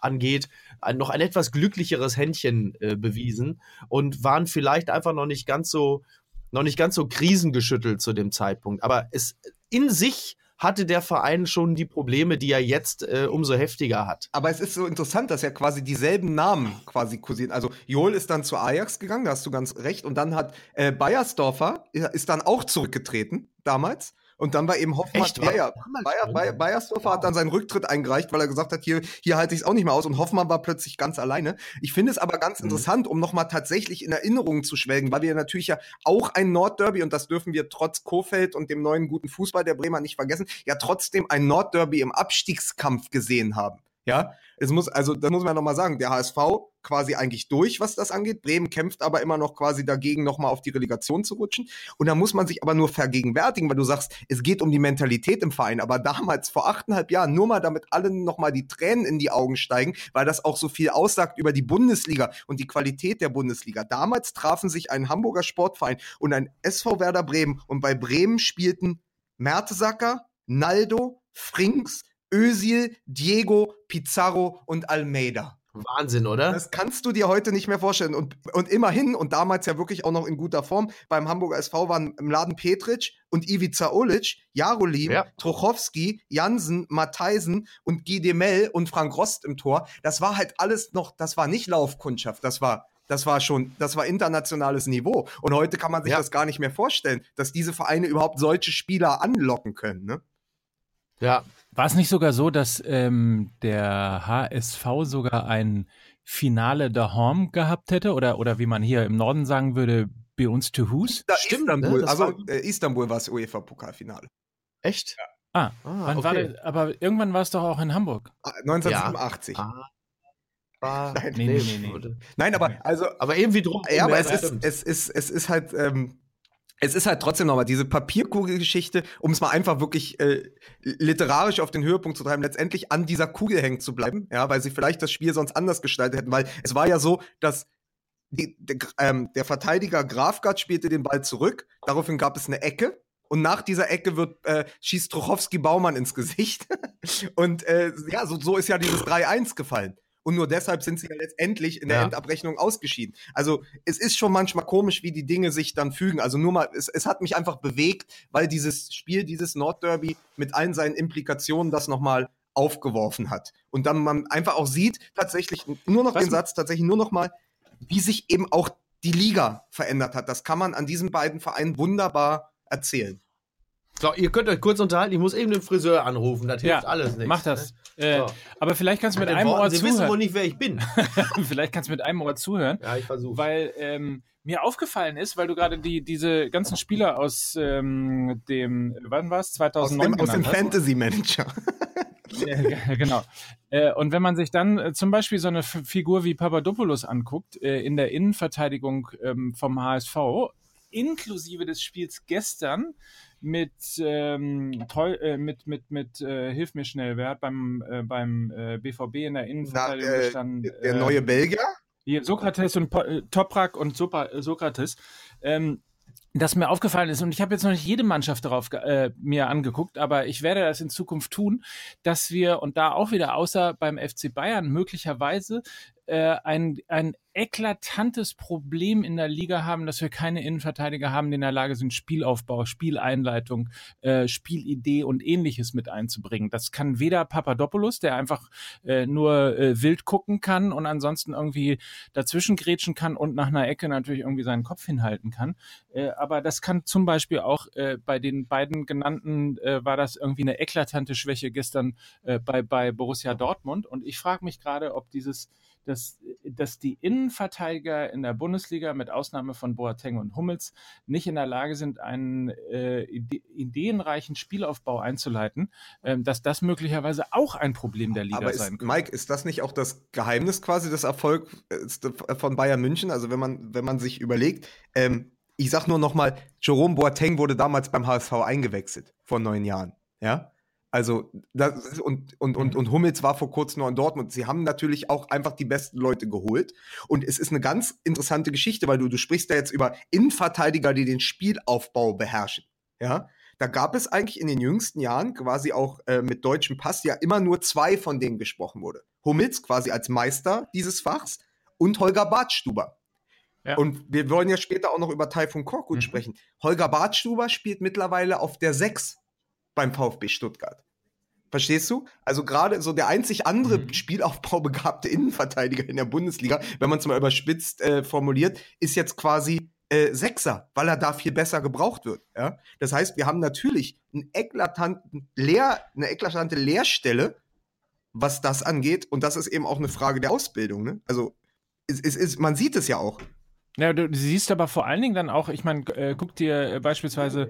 Speaker 2: angeht, ein, noch ein etwas glücklicheres Händchen äh, bewiesen und waren vielleicht einfach noch nicht ganz so, noch nicht ganz so krisengeschüttelt zu dem Zeitpunkt. Aber es in sich hatte der Verein schon die Probleme, die er jetzt äh, umso heftiger hat.
Speaker 3: Aber es ist so interessant, dass ja quasi dieselben Namen quasi kursieren. Also Joel ist dann zu Ajax gegangen, da hast du ganz recht. Und dann hat äh, Bayersdorfer ist dann auch zurückgetreten damals. Und dann war eben Hoffmann,
Speaker 2: Echt, ja, ja,
Speaker 3: Bayer, Bayer, Bayersdorfer hat dann seinen Rücktritt eingereicht, weil er gesagt hat, hier, hier halte ich es auch nicht mehr aus. Und Hoffmann war plötzlich ganz alleine. Ich finde es aber ganz mhm. interessant, um nochmal tatsächlich in Erinnerungen zu schwelgen, weil wir natürlich ja auch ein Nordderby, und das dürfen wir trotz Kofeld und dem neuen guten Fußball der Bremer nicht vergessen, ja trotzdem ein Nordderby im Abstiegskampf gesehen haben. Ja, es muss, also, das muss man nochmal sagen, der HSV quasi eigentlich durch, was das angeht. Bremen kämpft aber immer noch quasi dagegen, nochmal auf die Relegation zu rutschen. Und da muss man sich aber nur vergegenwärtigen, weil du sagst, es geht um die Mentalität im Verein. Aber damals, vor achteinhalb Jahren, nur mal damit allen nochmal die Tränen in die Augen steigen, weil das auch so viel aussagt über die Bundesliga und die Qualität der Bundesliga. Damals trafen sich ein Hamburger Sportverein und ein SV Werder Bremen und bei Bremen spielten Mertesacker, Naldo, Frings, Özil, Diego, Pizarro und Almeida.
Speaker 2: Wahnsinn, oder?
Speaker 3: Das kannst du dir heute nicht mehr vorstellen. Und, und immerhin, und damals ja wirklich auch noch in guter Form, beim Hamburger SV waren im Laden Petric und Ivica Olic, Jarolim, ja. Trochowski, Jansen, Matheisen und Guy Demel und Frank Rost im Tor. Das war halt alles noch, das war nicht Laufkundschaft, das war das war schon, das war internationales Niveau. Und heute kann man sich ja. das gar nicht mehr vorstellen, dass diese Vereine überhaupt solche Spieler anlocken können. Ne?
Speaker 1: Ja, war es nicht sogar so, dass ähm, der HSV sogar ein Finale der Home gehabt hätte? Oder, oder wie man hier im Norden sagen würde, bei uns to Hus?
Speaker 3: Da Stimmt, Istanbul. Ne? Also war, äh, Istanbul war das UEFA-Pokalfinale.
Speaker 2: Echt?
Speaker 1: Ja. Ah, ah wann okay. war das, aber irgendwann war es doch auch in Hamburg.
Speaker 3: 1987. Ja. Ah.
Speaker 2: war.
Speaker 3: Nein,
Speaker 1: nee, nee, nee, nee.
Speaker 3: Nein, aber also
Speaker 2: Aber irgendwie drum.
Speaker 3: Ja, aber es ist, es ist, es ist halt, ähm, es ist halt trotzdem nochmal diese Papierkugelgeschichte, um es mal einfach wirklich äh, literarisch auf den Höhepunkt zu treiben, letztendlich an dieser Kugel hängen zu bleiben, ja, weil sie vielleicht das Spiel sonst anders gestaltet hätten, weil es war ja so, dass die, der, ähm, der Verteidiger Grafgard spielte den Ball zurück, daraufhin gab es eine Ecke und nach dieser Ecke wird äh, schießt Trochowski Baumann ins Gesicht und äh, ja, so, so ist ja dieses 3-1 gefallen. Und nur deshalb sind sie ja letztendlich in der
Speaker 2: Ja.
Speaker 3: Endabrechnung ausgeschieden. Also es ist schon manchmal komisch, wie die Dinge sich dann fügen. Also nur mal, es, es hat mich einfach bewegt, weil dieses Spiel, dieses Nordderby mit allen seinen Implikationen das nochmal aufgeworfen hat. Und dann man einfach auch sieht, tatsächlich nur noch
Speaker 1: Was
Speaker 3: den Satz, tatsächlich nur noch mal, wie sich eben auch die Liga verändert hat. Das kann man an diesen beiden Vereinen wunderbar erzählen.
Speaker 2: So, ihr könnt euch kurz unterhalten. Ich muss eben den Friseur anrufen. Das hilft
Speaker 1: Ja,
Speaker 2: alles nicht.
Speaker 1: Mach das.
Speaker 2: Ne?
Speaker 1: Äh,
Speaker 2: So.
Speaker 1: Aber vielleicht kannst du mit
Speaker 2: Den
Speaker 1: einem
Speaker 2: Worten,
Speaker 1: Ohr
Speaker 2: Sie wissen wohl
Speaker 1: zuhören.
Speaker 2: nicht, wer ich bin.
Speaker 1: vielleicht kannst du mit einem Ohr zuhören.
Speaker 2: Ja, ich versuche.
Speaker 1: Weil ähm, mir aufgefallen ist, weil du gerade die, diese ganzen Spieler aus ähm, dem, wann war es?
Speaker 3: Aus
Speaker 1: 2009
Speaker 3: dem, aus dem
Speaker 1: hast.
Speaker 3: Fantasy Manager.
Speaker 1: Ja, genau. Äh, und wenn man sich dann äh, zum Beispiel so eine F Figur wie Papadopoulos anguckt, äh, in der Innenverteidigung ähm, vom HSV, inklusive des Spiels gestern mit, ähm, Treu, äh, mit, mit, mit äh, Hilf mir schnell, wer hat beim, äh, beim äh, BVB in der Innenverteidigung
Speaker 3: äh,
Speaker 1: gestanden?
Speaker 3: der
Speaker 1: äh,
Speaker 3: neue Belgier?
Speaker 1: hier, Sokrates und Po- äh, Toprak und Sopa, äh, Sokrates, ähm, das mir aufgefallen ist, und ich habe jetzt noch nicht jede Mannschaft darauf äh, mir angeguckt, aber ich werde das in Zukunft tun, dass wir, und da auch wieder außer beim FC Bayern, möglicherweise äh, ein, ein eklatantes Problem in der Liga haben, dass wir keine Innenverteidiger haben, die in der Lage sind, Spielaufbau, Spieleinleitung, äh, Spielidee und ähnliches mit einzubringen. Das kann weder Papadopoulos, der einfach äh, nur äh, wild gucken kann und ansonsten irgendwie dazwischen grätschen kann und nach einer Ecke natürlich irgendwie seinen Kopf hinhalten kann. Äh, aber das kann zum Beispiel auch äh, bei den beiden genannten äh, war das irgendwie eine eklatante Schwäche gestern äh, bei, bei Borussia Dortmund. Und ich frage mich gerade, ob dieses dass, dass die Innenverteidiger in der Bundesliga mit Ausnahme von Boateng und Hummels nicht in der Lage sind, einen äh, ide ideenreichen Spielaufbau einzuleiten, ähm, dass das möglicherweise auch ein Problem der Liga
Speaker 3: Aber
Speaker 1: sein
Speaker 3: ist,
Speaker 1: könnte.
Speaker 3: Mike, ist das nicht auch das Geheimnis quasi des Erfolgs äh, von Bayern München? Also wenn man, wenn man sich überlegt, ähm, ich sag nur noch mal, Jerome Boateng wurde damals beim HSV eingewechselt vor neun Jahren, ja? Also das und, und, und, und Hummels war vor kurzem noch in Dortmund. Sie haben natürlich auch einfach die besten Leute geholt. Und es ist eine ganz interessante Geschichte, weil du, du sprichst da jetzt über Innenverteidiger, die den Spielaufbau beherrschen. Ja, da gab es eigentlich in den jüngsten Jahren quasi auch äh, mit deutschem Pass ja immer nur zwei, von denen gesprochen wurde. Hummels quasi als Meister dieses Fachs und Holger Bartstuber.
Speaker 1: Ja.
Speaker 3: Und wir wollen ja später auch noch über Taifun Korkut
Speaker 1: Mhm.
Speaker 3: sprechen. Holger Bartstuber spielt mittlerweile auf der 6 beim VfB Stuttgart. Verstehst du? Also gerade so der einzig andere
Speaker 1: Mhm.
Speaker 3: Spielaufbaubegabte Innenverteidiger in der Bundesliga, wenn man es mal überspitzt äh, formuliert, ist jetzt quasi äh, Sechser, weil er da viel besser gebraucht wird. Ja? Das heißt, wir haben natürlich einen eklatanten Leer, eine eklatante Leerstelle, was das angeht. Und das ist eben auch eine Frage der Ausbildung. Ne? Also es, es ist, man sieht es ja auch.
Speaker 1: Ja, du, siehst aber vor allen Dingen dann auch, ich meine, äh, guck dir äh, beispielsweise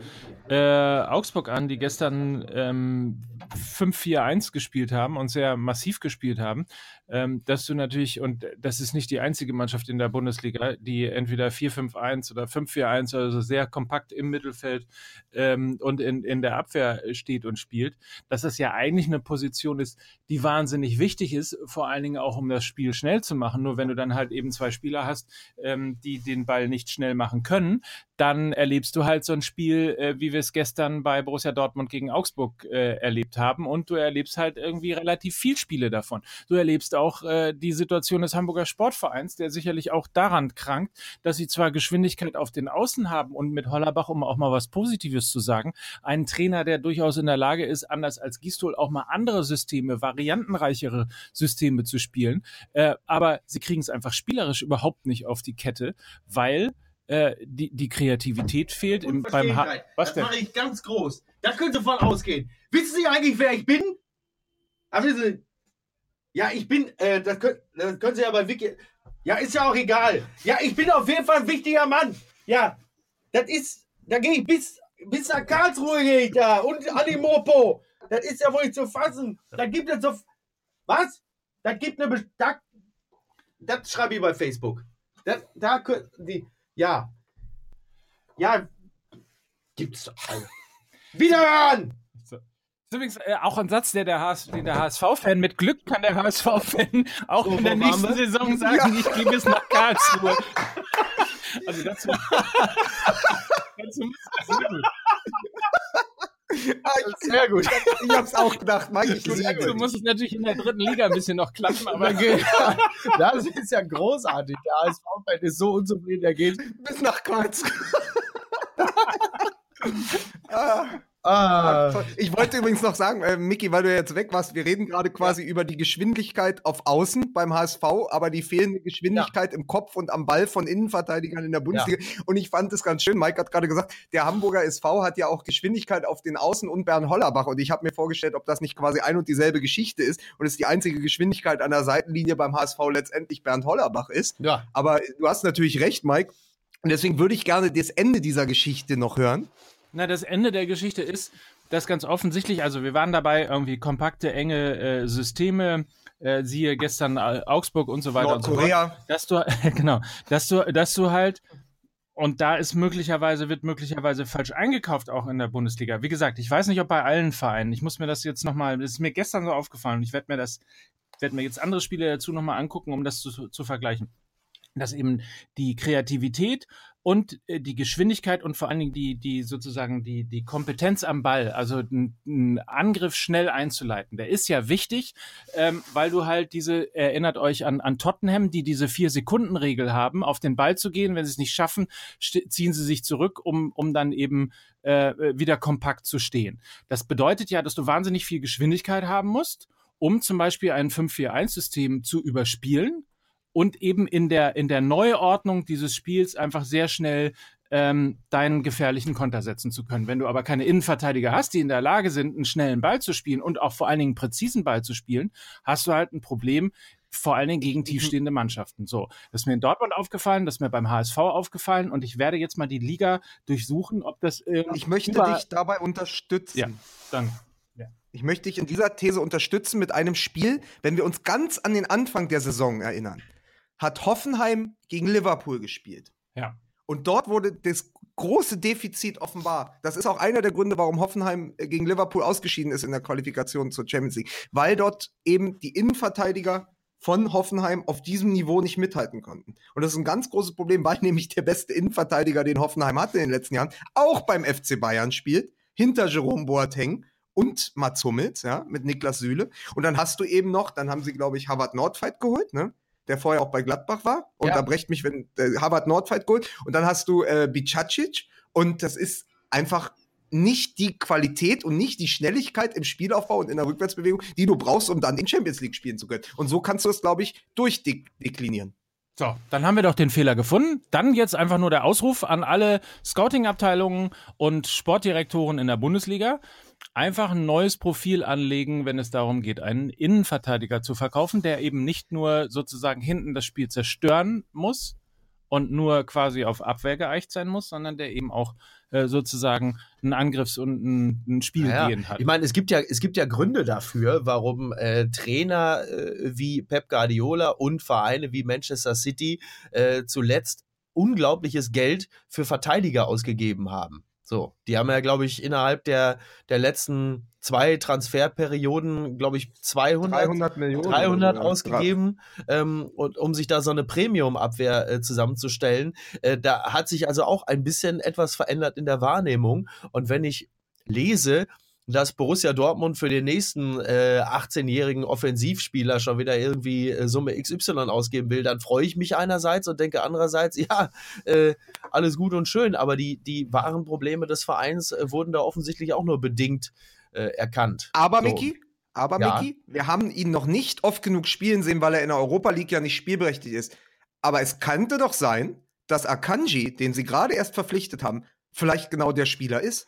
Speaker 1: äh, Augsburg an, die gestern ähm, 5-4-1 gespielt haben und sehr massiv gespielt haben, ähm, dass du natürlich, und das ist nicht die einzige Mannschaft in der Bundesliga, die entweder 4-5-1 oder 5-4-1, also sehr kompakt im Mittelfeld ähm, und in, in der Abwehr steht und spielt, dass das ja eigentlich eine Position ist, die wahnsinnig wichtig ist, vor allen Dingen auch um das Spiel schnell zu machen. Nur wenn du dann halt eben zwei Spieler hast, ähm, die den Ball nicht schnell machen können, dann erlebst du halt so ein Spiel, äh, wie wir es gestern bei Borussia Dortmund gegen Augsburg äh, erlebt haben. Und du erlebst halt irgendwie relativ viel Spiele davon. Du erlebst auch äh, die Situation des Hamburger Sportvereins, der sicherlich auch daran krankt, dass sie zwar Geschwindigkeit auf den Außen haben und mit Hollerbach, um auch mal was Positives zu sagen, einen Trainer, der durchaus in der Lage ist, anders als Gistol auch mal andere Systeme, variantenreichere Systeme zu spielen. Äh, aber sie kriegen es einfach spielerisch überhaupt nicht auf die Kette, weil äh, die, die Kreativität fehlt im, beim ha. Was
Speaker 2: das
Speaker 1: denn?
Speaker 2: mache ich ganz groß. Da können Sie von ausgehen. Wissen Sie eigentlich, wer ich bin? Wissen Sie, ja, ich bin, äh, das, können, das können Sie ja bei Wiki. Ja, ist ja auch egal. Ja, ich bin auf jeden Fall ein wichtiger Mann. Ja, das ist, da gehe ich bis, bis nach Karlsruhe gehe ich da und an die Mopo. Das ist ja wohl nicht zu fassen. Da gibt es so, was? Da gibt eine, da, das schreibe ich bei Facebook. Das, da kö- die, ja. Ja. Gibt's doch. Also. Wiederhören!
Speaker 1: Das ist übrigens äh, auch ein Satz, der der, HS, den der HSV-Fan mit Glück kann der HSV-Fan auch
Speaker 2: So,
Speaker 1: in der nächsten? Saison sagen, ich gehe bis nach Karlsruhe. also das war, das.
Speaker 3: Ah,
Speaker 2: Sehr gut.
Speaker 3: ich, hab's auch gedacht, Mike. Ich
Speaker 1: Gut, dazu muss es natürlich in der dritten Liga ein bisschen noch klappen, aber
Speaker 2: geht, das ist ja großartig. Der HSV-Fan ist so unzufrieden, der geht.
Speaker 3: bis nach Karlsruhe. ah.
Speaker 2: Ah.
Speaker 3: Ich wollte übrigens noch sagen, äh, Micky, weil du jetzt weg warst, wir reden gerade quasi über die Geschwindigkeit auf Außen beim HSV, aber die fehlende Geschwindigkeit im Kopf und am Ball von Innenverteidigern in der Bundesliga. Und ich fand es ganz schön, Mike hat gerade gesagt, der Hamburger SV hat ja auch Geschwindigkeit auf den Außen und Bernd Hollerbach. Und ich habe mir vorgestellt, ob das nicht quasi ein und dieselbe Geschichte ist und es die einzige Geschwindigkeit an der Seitenlinie beim HSV letztendlich Bernd Hollerbach ist.
Speaker 2: ja.
Speaker 3: Aber du hast natürlich recht, Mike. Und deswegen würde ich gerne das Ende dieser Geschichte noch hören.
Speaker 1: Na, das Ende der Geschichte ist, dass ganz offensichtlich, also wir waren dabei, irgendwie kompakte, enge äh, Systeme, äh, siehe gestern äh, Augsburg und so weiter und so fort.
Speaker 3: Nordkorea.
Speaker 1: Dass du, genau, dass du, dass du halt, und da ist möglicherweise, wird möglicherweise falsch eingekauft auch in der Bundesliga. Wie gesagt, ich weiß nicht, ob bei allen Vereinen. Ich muss mir das jetzt nochmal, das ist mir gestern so aufgefallen und ich werde mir das, werde mir jetzt andere Spiele dazu nochmal angucken, um das zu, zu vergleichen. Dass eben die Kreativität und äh, die Geschwindigkeit und vor allen Dingen die, die sozusagen die, die Kompetenz am Ball, also einen Angriff schnell einzuleiten, der ist ja wichtig, ähm, weil du halt diese, erinnert euch an, an Tottenham, die diese Vier-Sekunden-Regel haben, auf den Ball zu gehen. Wenn sie es nicht schaffen, ziehen sie sich zurück, um, um dann eben äh, wieder kompakt zu stehen. Das bedeutet ja, dass du wahnsinnig viel Geschwindigkeit haben musst, um zum Beispiel ein 5-4-1-System zu überspielen und eben in der, in der Neuordnung dieses Spiels einfach sehr schnell ähm, deinen gefährlichen Konter setzen zu können. Wenn du aber keine Innenverteidiger hast, die in der Lage sind, einen schnellen Ball zu spielen und auch vor allen Dingen einen präzisen Ball zu spielen, hast du halt ein Problem, vor allen Dingen gegen tiefstehende Mannschaften. So, das ist mir in Dortmund aufgefallen, das ist mir beim HSV aufgefallen und ich werde jetzt mal die Liga durchsuchen, ob das äh,
Speaker 3: Ich möchte dich dabei unterstützen.
Speaker 1: Ja, dann.
Speaker 3: Ich möchte dich in dieser These unterstützen mit einem Spiel, wenn wir uns ganz an den Anfang der Saison erinnern, hat Hoffenheim gegen Liverpool gespielt.
Speaker 1: Ja.
Speaker 3: Und dort wurde das große Defizit offenbar. Das ist auch einer der Gründe, warum Hoffenheim äh, gegen Liverpool ausgeschieden ist in der Qualifikation zur Champions League. Weil dort eben die Innenverteidiger von Hoffenheim auf diesem Niveau nicht mithalten konnten. Und das ist ein ganz großes Problem, weil nämlich der beste Innenverteidiger, den Hoffenheim hatte in den letzten Jahren, auch beim FC Bayern spielt, hinter Jerome Boateng und Mats Hummels, ja, mit Niklas Süle. Und dann hast du eben noch, dann haben sie, glaube ich, Harvard Nordfight geholt, ne? Der vorher auch bei Gladbach war.
Speaker 2: Ja.
Speaker 3: Unterbrecht mich, wenn äh, Harvard Nordfight geholt. Und dann hast du äh, Bicacic. Und das ist einfach nicht die Qualität und nicht die Schnelligkeit im Spielaufbau und in der Rückwärtsbewegung, die du brauchst, um dann in Champions League spielen zu können. Und so kannst du es, glaube ich, durchdeklinieren.
Speaker 1: So, dann haben wir doch den Fehler gefunden. Dann jetzt einfach nur der Ausruf an alle Scouting-Abteilungen und Sportdirektoren in der Bundesliga. Einfach ein neues Profil anlegen, wenn es darum geht, einen Innenverteidiger zu verkaufen, der eben nicht nur sozusagen hinten das Spiel zerstören muss und nur quasi auf Abwehr geeicht sein muss, sondern der eben auch äh, sozusagen ein Angriffs- und ein, ein Spielgehen
Speaker 2: Ja,
Speaker 1: hat.
Speaker 2: ich meine, es gibt ja, es gibt ja Gründe dafür, warum äh, Trainer äh, wie Pep Guardiola und Vereine wie Manchester City äh, zuletzt unglaubliches Geld für Verteidiger ausgegeben haben. So, die haben ja, glaube ich, innerhalb der, der letzten zwei Transferperioden, glaube ich, 200,
Speaker 3: Millionen.
Speaker 2: 300
Speaker 3: oder so, ja.
Speaker 2: ausgegeben, ähm, und, um sich da so eine Premium-Abwehr äh, zusammenzustellen. Äh, da hat sich also auch ein bisschen etwas verändert in der Wahrnehmung. Und wenn ich lese, dass Borussia Dortmund für den nächsten äh, 18-jährigen Offensivspieler schon wieder irgendwie äh, Summe XY ausgeben will, dann freue ich mich einerseits und denke andererseits, ja, äh, alles gut und schön, aber die, die wahren Probleme des Vereins äh, wurden da offensichtlich auch nur bedingt äh, erkannt.
Speaker 3: Aber
Speaker 2: So.
Speaker 3: Micky, aber
Speaker 2: Ja.
Speaker 3: Micky, wir haben ihn noch nicht oft genug spielen sehen, weil er in der Europa League ja nicht spielberechtigt ist. Aber es könnte doch sein, dass Akanji, den sie gerade erst verpflichtet haben, vielleicht genau der Spieler ist.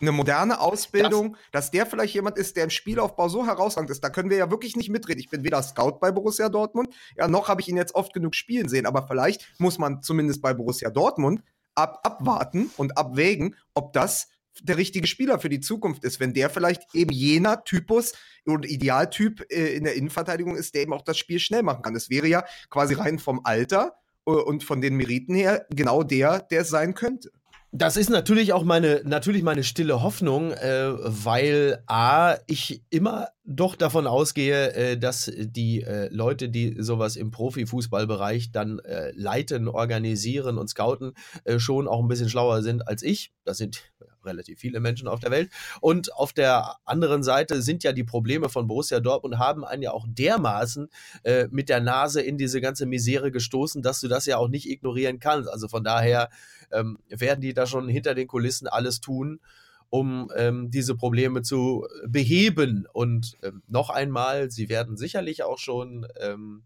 Speaker 3: Eine moderne Ausbildung, dass der vielleicht jemand ist, der im Spielaufbau so herausragend ist. Da können wir ja wirklich nicht mitreden. Ich bin weder Scout bei Borussia Dortmund, ja, noch habe ich ihn jetzt oft genug spielen sehen. Aber vielleicht muss man zumindest bei Borussia Dortmund ab, abwarten und abwägen, ob das der richtige Spieler für die Zukunft ist, wenn der vielleicht eben jener Typus oder Idealtyp äh, in der Innenverteidigung ist, der eben auch das Spiel schnell machen kann. Das wäre ja quasi rein vom Alter äh, und von den Meriten her genau der, der es sein könnte.
Speaker 2: Das ist natürlich auch meine, natürlich meine stille Hoffnung, äh, weil A, ich immer doch davon ausgehe, äh, dass die äh, Leute, die sowas im Profifußballbereich dann äh, leiten, organisieren und scouten, äh, schon auch ein bisschen schlauer sind als ich. Das sind relativ viele Menschen auf der Welt. Und auf der anderen Seite sind ja die Probleme von Borussia Dortmund haben einen ja auch dermaßen äh, mit der Nase in diese ganze Misere gestoßen, dass du das ja auch nicht ignorieren kannst. Also von daher ähm, werden die da schon hinter den Kulissen alles tun, um ähm, diese Probleme zu beheben. Und ähm, noch einmal, sie werden sicherlich auch schon ähm,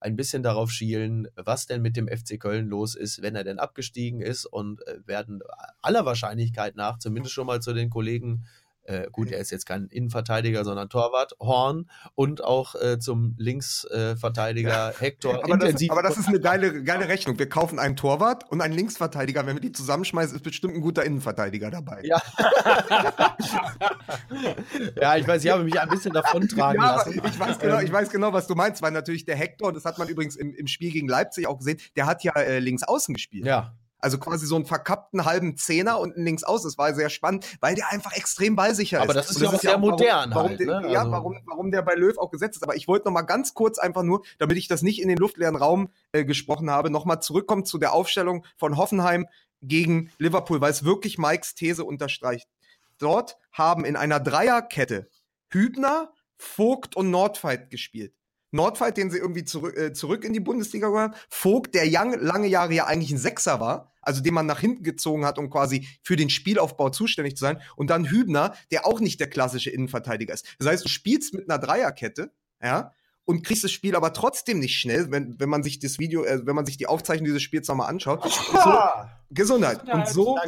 Speaker 2: ein bisschen darauf schielen, was denn mit dem FC Köln los ist, wenn er denn abgestiegen ist und äh, werden aller Wahrscheinlichkeit nach zumindest schon mal zu den Kollegen äh, gut, er ist jetzt kein Innenverteidiger, sondern Torwart, Horn und auch äh, zum Linksverteidiger ja. Hector.
Speaker 3: Aber das, aber das, ist eine geile, geile Rechnung. Wir kaufen einen Torwart und einen Linksverteidiger. Wenn wir die zusammenschmeißen, ist bestimmt ein guter Innenverteidiger dabei.
Speaker 2: Ja, ja ich weiß, ich habe mich ein bisschen davontragen ja, lassen.
Speaker 3: Ich weiß, genau, ich weiß genau, was du meinst, weil natürlich der Hector, das hat man übrigens im, im Spiel gegen Leipzig auch gesehen, der hat ja äh, links außen gespielt.
Speaker 2: Ja.
Speaker 3: Also quasi so einen verkappten halben Zehner und links aus. Das war sehr spannend, weil der einfach extrem ballsicher ist.
Speaker 2: Aber das ist ja auch sehr modern.
Speaker 3: Warum, halt,
Speaker 2: ne?
Speaker 3: Ja, also warum, warum der bei Löw auch gesetzt ist. Aber ich wollte noch mal ganz kurz einfach nur, damit ich das nicht in den luftleeren Raum äh, gesprochen habe, noch mal zurückkommen zu der Aufstellung von Hoffenheim gegen Liverpool, weil es wirklich Mikes These unterstreicht. Dort haben in einer Dreierkette Hübner, Vogt und Nordfight gespielt. Nordfight, den sie irgendwie zurück, äh, zurück in die Bundesliga geholt haben. Vogt, der young, lange Jahre ja eigentlich ein Sechser war, also den man nach hinten gezogen hat, um quasi für den Spielaufbau zuständig zu sein. Und dann Hübner, der auch nicht der klassische Innenverteidiger ist. Das heißt, du spielst mit einer Dreierkette, ja, und kriegst das Spiel aber trotzdem nicht schnell, wenn, wenn man sich das Video, äh, wenn man sich die Aufzeichnung dieses Spiels nochmal anschaut. So, Gesundheit. Und so,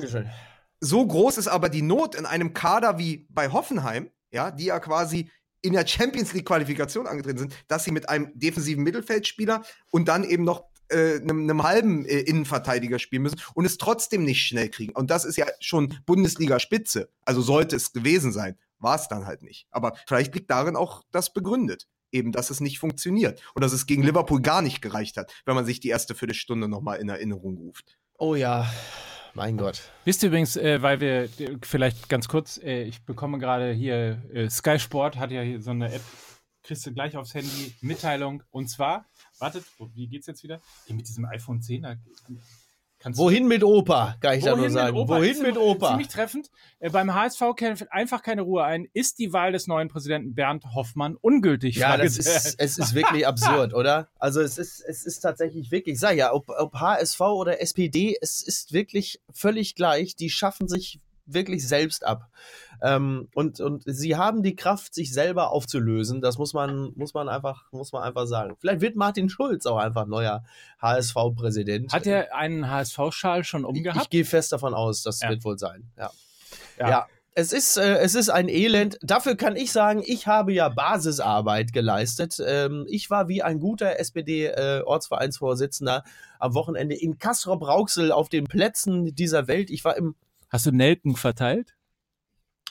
Speaker 3: so groß ist aber die Not in einem Kader wie bei Hoffenheim, ja, die ja quasi in der Champions League Qualifikation angetreten sind, dass sie mit einem defensiven Mittelfeldspieler und dann eben noch äh, einem, einem halben äh, Innenverteidiger spielen müssen und es trotzdem nicht schnell kriegen. Und das ist ja schon Bundesliga-Spitze. Also sollte es gewesen sein. War es dann halt nicht. Aber vielleicht liegt darin auch das begründet. Eben, dass es nicht funktioniert. Und dass es gegen Liverpool gar nicht gereicht hat, wenn man sich die erste Viertelstunde nochmal in Erinnerung ruft.
Speaker 2: Oh ja, mein Gott.
Speaker 1: Wisst ihr übrigens, äh, weil wir vielleicht ganz kurz, äh, ich bekomme gerade hier, äh, Sky Sport hat ja hier so eine App, kriegst du gleich aufs Handy, Mitteilung. Und zwar, wartet, wie geht's jetzt wieder? Hier mit diesem iPhone 10, da
Speaker 2: Kannst Wohin mit Opa, kann ich da nur sagen.
Speaker 1: Mit Wohin mit Opa? Ziemlich treffend. Äh, beim HSV kennt einfach keine Ruhe ein. Ist die Wahl des neuen Präsidenten Bernd Hoffmann ungültig?
Speaker 2: Ja, das ist, es ist wirklich absurd, oder? Also es ist, es ist tatsächlich wirklich, ich sag ja, ob, ob HSV oder SPD, es ist wirklich völlig gleich. Die schaffen sich wirklich selbst ab. Ähm, und, und sie haben die Kraft, sich selber aufzulösen. Das muss man, muss man einfach, muss man einfach sagen. Vielleicht wird Martin Schulz auch einfach neuer HSV-Präsident.
Speaker 1: Hat er einen HSV-Schal schon umgehabt?
Speaker 2: Ich, ich gehe fest davon aus, das ja. wird wohl sein. Ja. ja. ja. Es ist, äh, es ist ein Elend. Dafür kann ich sagen, ich habe ja Basisarbeit geleistet. Ähm, ich war wie ein guter SPD-Ortsvereinsvorsitzender äh, am Wochenende in Kastrop-Rauxel auf den Plätzen dieser Welt. Ich war im
Speaker 1: Hast du Nelken verteilt?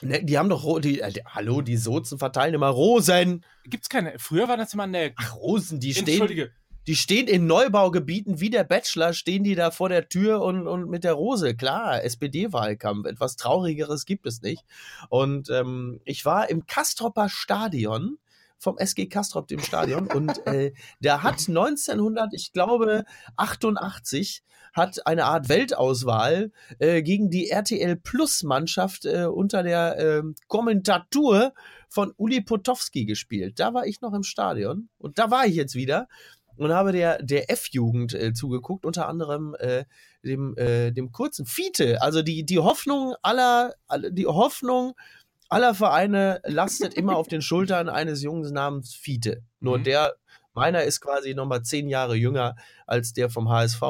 Speaker 2: Ne, die haben doch, die, äh, die, hallo, die Sozen verteilen immer Rosen.
Speaker 1: Gibt's keine, früher waren das immer Nelken.
Speaker 2: Ach, Rosen, die stehen, Entschuldige. die stehen in Neubaugebieten wie der Bachelor, stehen die da vor der Tür und, und mit der Rose. Klar, SPD-Wahlkampf, etwas Traurigeres gibt es nicht. Und ähm, ich war im Kastropper Stadion vom SG Kastrop, dem Stadion. Und äh, der hat 1900, ich glaube, 88 hat eine Art Weltauswahl äh, gegen die RTL Plus Mannschaft äh, unter der äh, Kommentatur von Uli Potowski gespielt. Da war ich noch im Stadion und da war ich jetzt wieder und habe der, der F-Jugend äh, zugeguckt, unter anderem äh, dem, äh, dem kurzen Fiete. Also die, die Hoffnung aller, die Hoffnung aller Vereine lastet immer auf den Schultern eines Jungen namens Fiete. Nur mhm. der, meiner ist quasi nochmal zehn Jahre jünger als der vom HSV.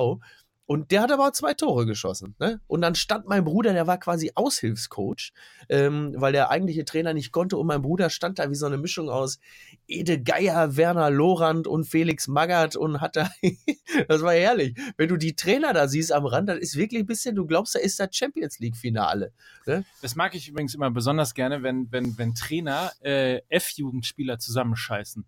Speaker 2: Und der hat aber auch zwei Tore geschossen. Ne? Und dann stand mein Bruder, der war quasi Aushilfscoach, ähm, weil der eigentliche Trainer nicht konnte. Und mein Bruder stand da wie so eine Mischung aus Ede Geier, Werner Lorand und Felix Magath und hat da, das war herrlich. Wenn du die Trainer da siehst am Rand, das ist wirklich ein bisschen, du glaubst, da ist das Champions League-Finale. Ne?
Speaker 1: Das mag ich übrigens immer besonders gerne, wenn, wenn, wenn Trainer äh, F-Jugendspieler zusammenscheißen.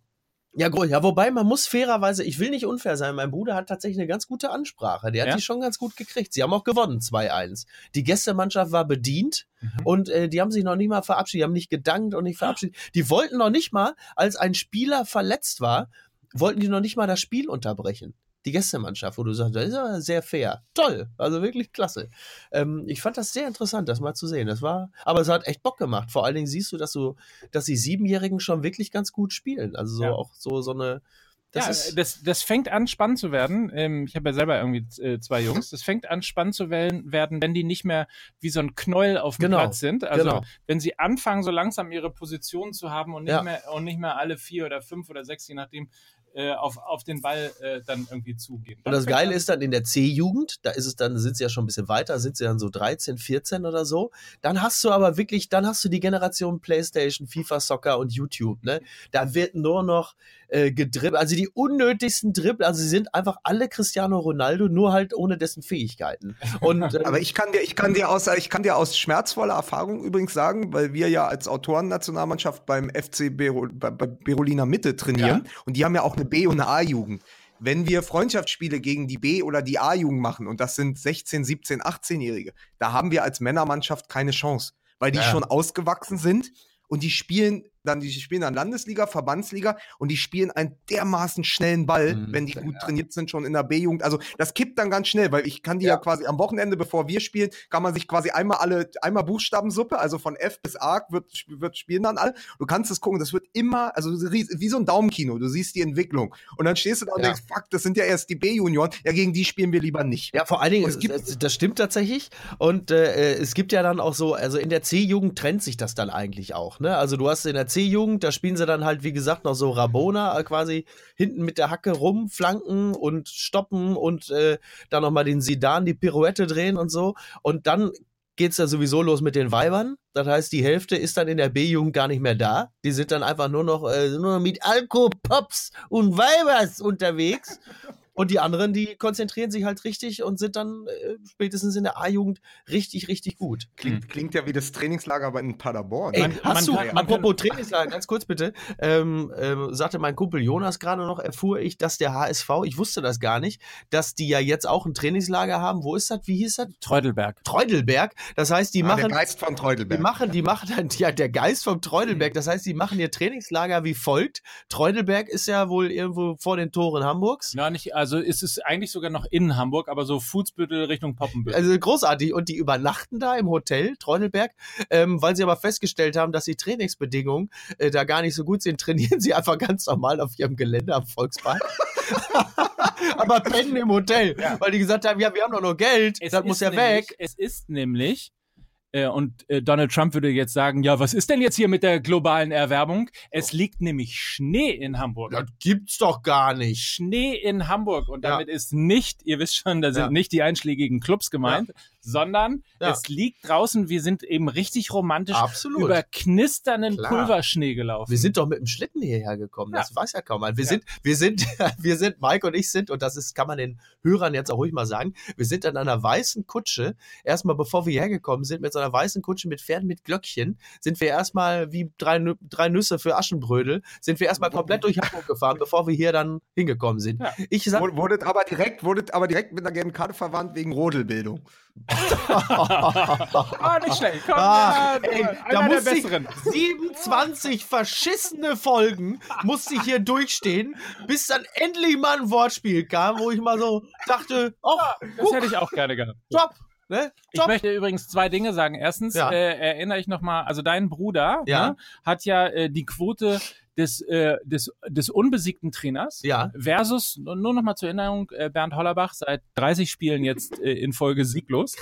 Speaker 2: Ja, ja, wobei man muss fairerweise, ich will nicht unfair sein, mein Bruder hat tatsächlich eine ganz gute Ansprache. Der hat
Speaker 1: Ja?
Speaker 2: die schon ganz gut gekriegt. Sie haben auch gewonnen, 2-1. Die Gästemannschaft war bedient
Speaker 1: Mhm.
Speaker 2: und äh, die haben sich noch nie mal verabschiedet, die haben nicht gedankt und nicht verabschiedet. Die wollten noch nicht mal, als ein Spieler verletzt war, wollten die noch nicht mal das Spiel unterbrechen. Die Gästemannschaft, wo du sagst, das ist aber sehr fair. Toll, also wirklich klasse. Ähm, ich fand das sehr interessant, das mal zu sehen. Das war, aber es hat echt Bock gemacht. Vor allen Dingen siehst du, dass du, dass die Siebenjährigen schon wirklich ganz gut spielen. Also so
Speaker 1: Ja.
Speaker 2: auch so so eine. Das
Speaker 1: ja,
Speaker 2: ist,
Speaker 1: das, das fängt an spannend zu werden. Ähm, ich habe ja selber irgendwie äh, zwei Jungs. Das fängt an spannend zu werden, werden, wenn die nicht mehr wie so ein Knäuel auf dem
Speaker 2: Genau,
Speaker 1: Platz sind. Also
Speaker 2: genau.
Speaker 1: wenn sie anfangen, so langsam ihre Position zu haben und nicht
Speaker 2: Ja.
Speaker 1: mehr und nicht mehr alle vier oder fünf oder sechs, je nachdem, äh, auf, auf den Ball äh, dann irgendwie zugehen.
Speaker 2: Und das Geile ist dann in der C-Jugend, da ist es dann, sind sie ja schon ein bisschen weiter, sind sie dann so 13, 14 oder so. Dann hast du aber wirklich, dann hast du die Generation PlayStation, FIFA, Soccer und YouTube, ne? Da wird nur noch äh, gedribbelt, also die unnötigsten Dribbel, also sie sind einfach alle Cristiano Ronaldo, nur halt ohne dessen Fähigkeiten. Und ähm,
Speaker 3: Aber ich kann dir, ich kann dir aus, ich kann dir aus schmerzvoller Erfahrung übrigens sagen, weil wir ja als Autorennationalmannschaft beim FC Bero, bei, bei Berolina Mitte trainieren und die haben ja auch eine B- und eine A-Jugend. Wenn wir Freundschaftsspiele gegen die B- oder die A-Jugend machen und das sind 16, 17, 18-Jährige, da haben wir als Männermannschaft keine Chance, weil die
Speaker 2: Ja.
Speaker 3: schon ausgewachsen sind und die spielen dann, die spielen dann Landesliga, Verbandsliga und die spielen einen dermaßen schnellen Ball,
Speaker 2: Mhm.
Speaker 3: wenn die gut trainiert sind, schon in der B-Jugend. Also das kippt dann ganz schnell, weil ich kann die ja.
Speaker 2: Ja.
Speaker 3: quasi am Wochenende, bevor wir spielen, kann man sich quasi einmal alle, einmal Buchstabensuppe, also von F bis A wird, wird spielen dann alle. Du kannst es gucken, das wird immer, also wie so ein Daumenkino, du siehst die Entwicklung. Und dann stehst du da und
Speaker 2: Ja.
Speaker 3: denkst, fuck, das sind ja erst die B-Junioren, ja, gegen die spielen wir lieber nicht.
Speaker 2: Ja, vor allen Dingen, es gibt,
Speaker 3: gibt-
Speaker 2: das, das stimmt tatsächlich. Und äh, es gibt ja dann auch so, also in der C-Jugend trennt sich das dann eigentlich auch. Ne? Also du hast in der C-Jugend, da spielen sie dann halt, wie gesagt, noch so Rabona äh, quasi hinten mit der Hacke rum, flanken und stoppen und äh, dann nochmal den Sidan, die Pirouette drehen und so. Und dann geht's ja sowieso los mit den Weibern. Das heißt, die Hälfte ist dann in der B-Jugend gar nicht mehr da. Die sind dann einfach nur noch, äh, nur noch mit Alko, Pops und Weibers unterwegs. Und die anderen, die konzentrieren sich halt richtig und sind dann äh, spätestens in der A-Jugend richtig, richtig gut.
Speaker 3: Klingt, klingt ja wie das Trainingslager aber in Paderborn.
Speaker 2: Ey,
Speaker 1: Man-
Speaker 2: hast
Speaker 1: man
Speaker 2: du,
Speaker 1: kann- man
Speaker 2: apropos Trainingslager, ganz kurz bitte, ähm, ähm, sagte mein Kumpel Jonas gerade noch, erfuhr ich, dass der HSV, ich wusste das gar nicht, dass die ja jetzt auch ein Trainingslager haben. Wo ist das? Wie hieß das?
Speaker 1: Treudelberg.
Speaker 2: Treudelberg. Das heißt, die
Speaker 3: Ah, der
Speaker 2: machen,
Speaker 3: Geist von
Speaker 2: die
Speaker 3: Treudelberg.
Speaker 2: machen, die machen dann, ja, der Geist vom Treudelberg. Das heißt, die machen ihr Trainingslager wie folgt. Treudelberg ist ja wohl irgendwo vor den Toren Hamburgs.
Speaker 1: Ja, nicht, also ist es eigentlich sogar noch in Hamburg, aber so Fußbüttel Richtung Poppenbüttel.
Speaker 2: Also großartig. Und die übernachten da im Hotel Treudelberg, ähm, weil sie aber festgestellt haben, dass die Trainingsbedingungen äh, da gar nicht so gut sind, trainieren sie einfach ganz normal auf ihrem Gelände am Volkspark. aber pennen im Hotel, weil die gesagt haben, ja, wir haben doch noch Geld,
Speaker 1: Es
Speaker 2: das muss ja
Speaker 1: nämlich,
Speaker 2: weg.
Speaker 1: Es ist nämlich, äh, und äh, Donald Trump würde jetzt sagen, ja, was ist denn jetzt hier mit der globalen Erwärmung? Es liegt nämlich Schnee in Hamburg.
Speaker 2: Das gibt's doch gar nicht.
Speaker 1: Schnee in Hamburg und
Speaker 2: Ja.
Speaker 1: damit ist nicht, ihr wisst schon, da sind
Speaker 2: Ja.
Speaker 1: nicht die einschlägigen Clubs gemeint, sondern
Speaker 2: Ja.
Speaker 1: es liegt draußen, wir sind eben richtig romantisch
Speaker 2: Absolut.
Speaker 1: über knisternden
Speaker 2: Klar.
Speaker 1: Pulverschnee gelaufen.
Speaker 2: Wir sind doch mit dem Schlitten hierher gekommen. Das
Speaker 1: Ja.
Speaker 2: weiß ja kaum. Wir
Speaker 1: Ja.
Speaker 2: sind, wir sind, wir sind, Mike und ich sind, und das ist, kann man den Hörern jetzt auch ruhig mal sagen, wir sind in einer weißen Kutsche. Erstmal, bevor wir hergekommen sind, mit so einer weißen Kutsche mit Pferden mit Glöckchen, sind wir erstmal wie drei, drei Nüsse für Aschenbrödel, sind wir erstmal komplett durch Hamburg gefahren, bevor wir hier dann hingekommen sind.
Speaker 1: Ja.
Speaker 2: Ich sag,
Speaker 3: Wurde- Wurdet aber direkt, wurdet aber direkt mit einer gelben Karte verwandt wegen Rodelbildung.
Speaker 1: Ah, nicht schlecht. Komm,
Speaker 2: Ah,
Speaker 1: ja,
Speaker 2: ey, da muss ich
Speaker 1: besseren.
Speaker 2: 27 verschissene Folgen musste ich hier durchstehen, bis dann endlich mal ein Wortspiel kam, wo ich mal so dachte, oh,
Speaker 1: Das hätte ich auch gerne gehabt.
Speaker 2: top, ne?
Speaker 1: Ich möchte übrigens zwei Dinge sagen. Erstens
Speaker 2: Ja.
Speaker 1: äh, erinnere ich nochmal, also dein Bruder
Speaker 2: Ja.
Speaker 1: ne, hat ja äh, die Quote des, äh, des, des unbesiegten Trainers
Speaker 2: Ja.
Speaker 1: versus, nur noch mal zur Erinnerung, äh, Bernd Hollerbach seit 30 Spielen jetzt äh, in Folge sieglos.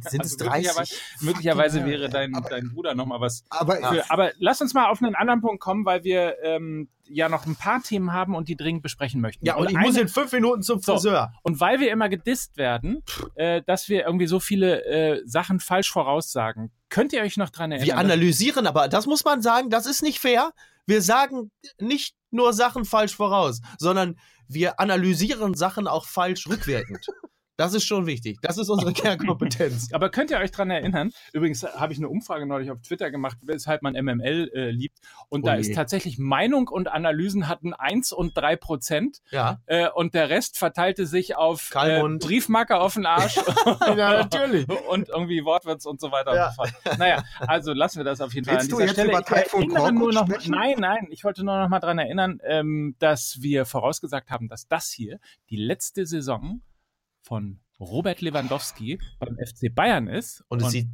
Speaker 2: Sind es
Speaker 1: Also möglicherweise,
Speaker 2: 30?
Speaker 1: möglicherweise
Speaker 3: Fucking
Speaker 1: wäre dein,
Speaker 3: aber-
Speaker 1: dein Bruder noch mal was
Speaker 3: Aber
Speaker 1: für, aber lass uns mal auf einen anderen Punkt kommen, weil wir ähm, ja noch ein paar Themen haben und die dringend besprechen möchten.
Speaker 2: Ja, und ich
Speaker 1: eine-
Speaker 2: muss in fünf Minuten zum
Speaker 1: So.
Speaker 2: Friseur.
Speaker 1: und weil wir immer gedisst werden, äh, dass wir irgendwie so viele äh, Sachen falsch voraussagen, könnt ihr euch noch dran erinnern?
Speaker 2: Wir analysieren, aber das muss man sagen, das ist nicht fair. Wir sagen nicht nur Sachen falsch voraus, sondern wir analysieren Sachen auch falsch rückwirkend. Das ist schon wichtig. Das ist unsere Kernkompetenz.
Speaker 1: aber könnt ihr euch dran erinnern? Übrigens habe ich eine Umfrage neulich auf Twitter gemacht, weshalb man MML äh, liebt. Und da
Speaker 2: Oh je.
Speaker 1: ist tatsächlich Meinung und Analysen hatten eins und drei Prozent.
Speaker 2: Ja.
Speaker 1: Äh, und der Rest verteilte sich auf äh,
Speaker 2: Kalmund.
Speaker 1: Briefmarke auf den Arsch.
Speaker 2: ja, natürlich.
Speaker 1: und irgendwie Wortwitz und so weiter
Speaker 2: Ja.
Speaker 1: und so fort. Naja, also lassen wir das auf jeden Fall
Speaker 3: Willst
Speaker 1: an
Speaker 3: du
Speaker 1: dieser
Speaker 3: jetzt
Speaker 1: Stelle.
Speaker 3: über
Speaker 1: Ich erinnere nur noch,
Speaker 3: sprechen?
Speaker 1: nein, nein, ich wollte nur noch mal dran erinnern, ähm, dass wir vorausgesagt haben, dass das hier die letzte Saison von Robert Lewandowski beim FC Bayern ist.
Speaker 2: Und es sieht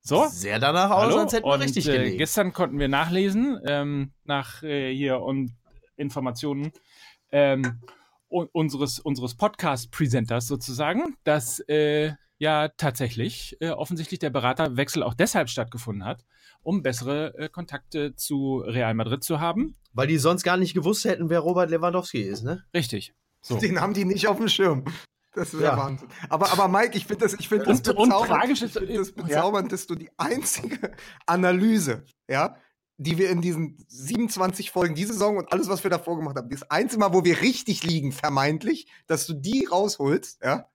Speaker 1: so.
Speaker 2: sehr danach aus,
Speaker 1: Hallo?
Speaker 2: als hätten wir
Speaker 1: und
Speaker 2: richtig
Speaker 1: äh,
Speaker 2: gelegen.
Speaker 1: gestern konnten wir nachlesen, ähm, nach äh, hier und Informationen ähm, un- unseres, unseres Podcast-Presenters sozusagen, dass äh, ja tatsächlich äh, offensichtlich der Beraterwechsel auch deshalb stattgefunden hat, um bessere äh, Kontakte zu Real Madrid zu haben.
Speaker 2: Weil die sonst gar nicht gewusst hätten, wer Robert Lewandowski ist, ne?
Speaker 1: Richtig. So.
Speaker 3: den haben die nicht auf dem Schirm. Das ist ja,
Speaker 2: Ja.
Speaker 3: Wahnsinn. Aber, aber Mike, ich finde das, ich finde das
Speaker 1: Und-
Speaker 3: bezaubernd. ich finde das
Speaker 1: ja.
Speaker 3: bezaubernd, dass du die einzige Analyse, ja, die wir in diesen 27 Folgen diese Saison und alles, was wir davor gemacht haben, das einzige Mal, wo wir richtig liegen, vermeintlich, dass du die rausholst, ja,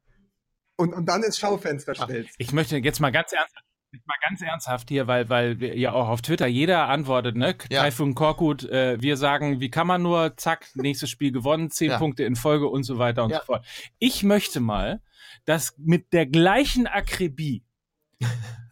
Speaker 3: und, und dann ins Schaufenster stellst.
Speaker 1: Ich möchte jetzt mal ganz ernsthaft, mal ganz ernsthaft hier, weil, weil ja auch auf Twitter jeder antwortet, ne?
Speaker 2: Ja.
Speaker 1: Taifun Korkut, äh, wir sagen, wie kann man nur, zack, nächstes Spiel gewonnen, zehn
Speaker 2: Ja.
Speaker 1: Punkte in Folge und so weiter und
Speaker 2: Ja.
Speaker 1: so fort. Ich möchte mal, dass mit der gleichen Akribie,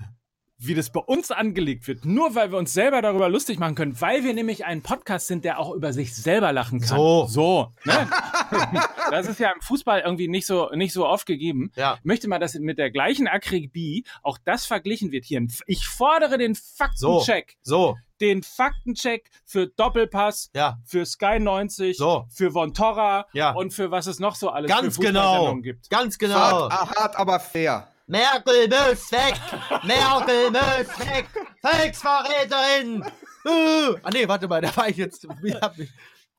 Speaker 1: wie das bei uns angelegt wird, nur weil wir uns selber darüber lustig machen können, weil wir nämlich ein Podcast sind, der auch über sich selber lachen kann.
Speaker 2: So.
Speaker 1: So. Ne? das ist ja im Fußball irgendwie nicht so, nicht so oft gegeben
Speaker 2: Ja.
Speaker 1: möchte mal, dass mit der gleichen Akribie auch das verglichen wird hier. Ich fordere den Faktencheck.
Speaker 2: So,
Speaker 1: Den Faktencheck für Doppelpass,
Speaker 2: ja.
Speaker 1: für Sky 90,
Speaker 2: So.
Speaker 1: für Von Torra
Speaker 2: Ja.
Speaker 1: und für was es noch so alles
Speaker 2: Ganz
Speaker 1: für
Speaker 2: genau.
Speaker 1: Fußballsendungen gibt.
Speaker 2: Ganz genau.
Speaker 3: Hart, hart, aber fair.
Speaker 2: Merkel muss weg! Merkel muss weg! Volksverräterin! Uh. Ah nee, warte mal, da war ich jetzt. ich hab mich-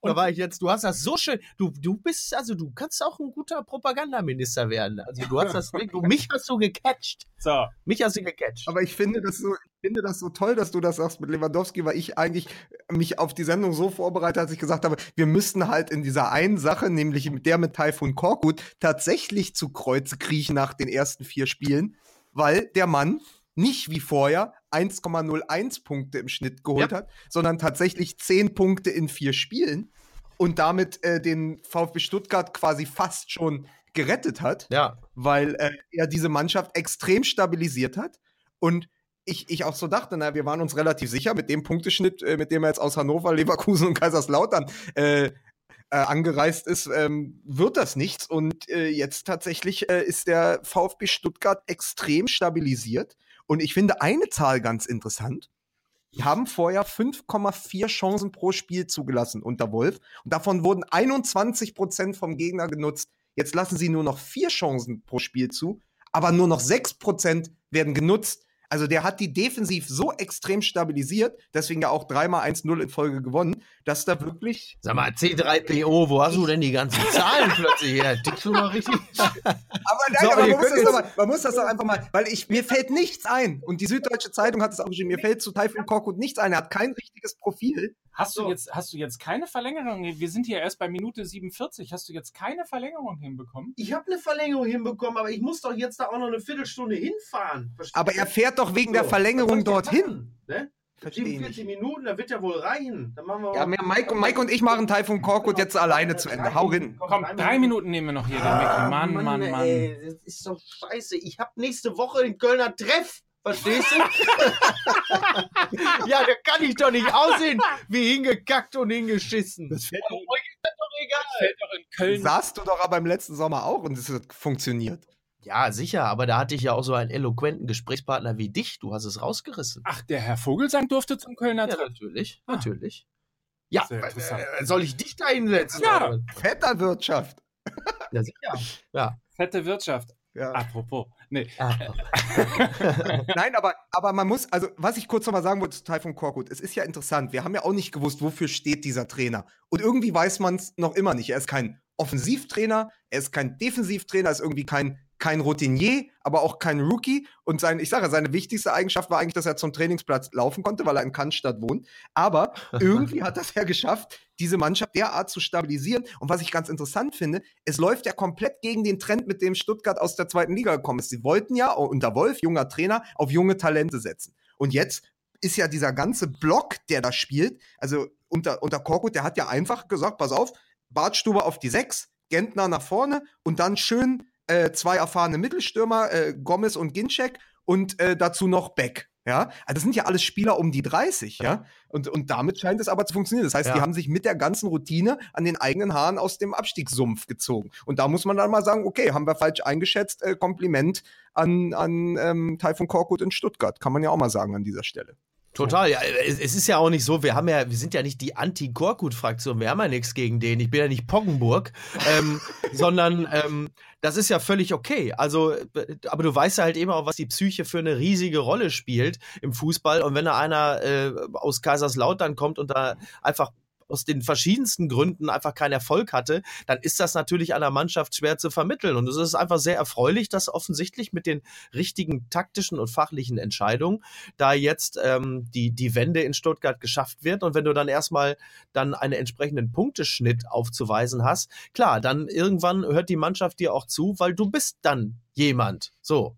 Speaker 2: Da war ich jetzt, du hast das so schön, du, du bist, also du kannst auch ein guter Propagandaminister werden. Also du hast das, du, mich hast du gecatcht.
Speaker 1: So.
Speaker 2: Mich hast du gecatcht.
Speaker 3: Aber ich finde das so, ich finde das so toll, dass du das sagst mit Lewandowski, weil ich eigentlich mich auf die Sendung so vorbereitet, als ich gesagt habe, wir müssten halt in dieser einen Sache, nämlich mit der mit Taifun Korkut, tatsächlich zu Kreuze kriechen nach den ersten vier Spielen, weil der Mann nicht wie vorher 1,01 Punkte im Schnitt geholt
Speaker 2: Ja.
Speaker 3: hat, sondern tatsächlich 10 Punkte in vier Spielen und damit äh, den VfB Stuttgart quasi fast schon gerettet hat
Speaker 2: Ja.
Speaker 3: weil äh, er diese Mannschaft extrem stabilisiert hat und ich, ich auch so dachte, na, wir waren uns relativ sicher mit dem Punkteschnitt, äh, mit dem er jetzt aus Hannover, Leverkusen und Kaiserslautern äh, äh, angereist ist, ähm, wird das nichts. Und äh, jetzt tatsächlich ist der VfB Stuttgart extrem stabilisiert. Und ich finde eine Zahl ganz interessant. Die haben vorher 5,4 Chancen pro Spiel zugelassen unter Wolf. Und davon wurden 21 Prozent vom Gegner genutzt. Jetzt lassen sie nur noch vier Chancen pro Spiel zu, aber nur noch 6 Prozent werden genutzt. Also der hat die defensiv so extrem stabilisiert, deswegen ja auch dreimal 1-0 in Folge gewonnen, dass da wirklich.
Speaker 2: Sag mal, C3PO, wo hast du denn die ganzen Zahlen plötzlich her? Tickst du mal richtig?
Speaker 3: Aber nein,
Speaker 2: So,
Speaker 3: aber man, muss das doch mal, man muss das doch einfach mal, weil ich, mir fällt nichts ein. Und die Süddeutsche Zeitung hat es auch geschrieben, mir fällt zu Taifun Korkut nichts ein. Er hat kein richtiges Profil.
Speaker 1: Hast du
Speaker 2: So.
Speaker 1: jetzt, hast du jetzt keine Verlängerung? Wir sind hier erst bei Minute 47. Hast du jetzt keine Verlängerung hinbekommen?
Speaker 2: Ich habe eine Verlängerung hinbekommen, aber ich muss doch jetzt da auch noch eine Viertelstunde hinfahren. Verstehst
Speaker 3: Aber er fährt doch wegen der
Speaker 2: So,
Speaker 3: Verlängerung
Speaker 2: ich denn
Speaker 3: dorthin.
Speaker 2: Ne?
Speaker 3: Verstehe
Speaker 2: 47 Minuten, da wird ja wohl reichen. Dann machen wir
Speaker 3: Ja, mehr Mike, und- Mike und ich machen Taifun Korkut jetzt alleine zu Ende. Hau hin.
Speaker 1: Komm, drei Minuten nehmen wir noch hier, Mickey. Mann, Mann, Mann.
Speaker 2: Ah, Ey, das ist doch scheiße. Ich habe nächste Woche den Kölner Treff. Verstehst du? ja, da kann ich doch nicht aussehen wie hingekackt und hingeschissen.
Speaker 1: Das fällt doch,
Speaker 2: das doch egal.
Speaker 1: fällt doch in Köln.
Speaker 3: Saßt du doch aber im letzten Sommer auch und es hat funktioniert.
Speaker 2: Ja, sicher, aber da hatte ich ja auch so einen eloquenten Gesprächspartner wie dich. Du hast es rausgerissen.
Speaker 1: Ach, der Herr Vogelsang durfte zum Kölner
Speaker 2: Ja, natürlich,
Speaker 1: Ah.
Speaker 2: natürlich. Ja, äh, soll ich dich da hinsetzen?
Speaker 1: Ja.
Speaker 2: oder?
Speaker 3: Vetternwirtschaft.
Speaker 2: ja sicher. Ja.
Speaker 1: Fette Wirtschaft.
Speaker 3: Ja.
Speaker 1: Apropos. Nee.
Speaker 3: Nein, aber, aber man muss, also was ich kurz nochmal sagen wollte zu Taifun Korkut, es ist ja interessant, wir haben ja auch nicht gewusst, wofür steht dieser Trainer. Und irgendwie weiß man es noch immer nicht. Er ist kein Offensivtrainer, er ist kein Defensivtrainer, er ist irgendwie kein, kein Routinier, aber auch kein Rookie. Und sein, ich sage, seine wichtigste Eigenschaft war eigentlich, dass er zum Trainingsplatz laufen konnte, weil er in Cannstatt wohnt. Aber irgendwie hat das ja geschafft, diese Mannschaft derart zu stabilisieren. Und was ich ganz interessant finde, es läuft ja komplett gegen den Trend, mit dem Stuttgart aus der zweiten Liga gekommen ist. Sie wollten ja unter Wolf, junger Trainer, auf junge Talente setzen. Und jetzt ist ja dieser ganze Block, der da spielt, also unter, unter Korkut, der hat ja einfach gesagt, pass auf, Bartstube auf die Sechs, Gentner nach vorne und dann schön äh, zwei erfahrene Mittelstürmer, äh, Gomez und Ginczek und äh, dazu noch Beck. Ja, also das sind ja alles Spieler um die 30, ja. Und, und damit scheint es aber zu funktionieren. Das heißt,
Speaker 2: Ja.
Speaker 3: die haben sich mit der ganzen Routine an den eigenen Haaren aus dem Abstiegssumpf gezogen. Und da muss man dann mal sagen, okay, haben wir falsch eingeschätzt, äh, Kompliment an, an ähm, Taifun Korkut in Stuttgart. Kann man ja auch mal sagen an dieser Stelle.
Speaker 2: Total, ja. Es, es ist ja auch nicht so, wir haben ja, wir sind ja nicht die Anti-Korkut-Fraktion, wir haben ja nichts gegen den. Ich bin ja nicht Poggenburg, ähm, sondern ähm, das ist ja völlig okay. Also, aber du weißt ja halt eben auch, was die Psyche für eine riesige Rolle spielt im Fußball. Und wenn da einer äh, aus Kaiserslautern kommt und da einfach aus den verschiedensten Gründen einfach keinen Erfolg hatte, dann ist das natürlich einer Mannschaft schwer zu vermitteln. Und es ist einfach sehr erfreulich, dass offensichtlich mit den richtigen taktischen und fachlichen Entscheidungen da jetzt ähm, die, die Wende in Stuttgart geschafft wird. Und wenn du dann erstmal dann einen entsprechenden Punkteschnitt aufzuweisen hast, klar, dann irgendwann hört die Mannschaft dir auch zu, weil du bist dann jemand. So.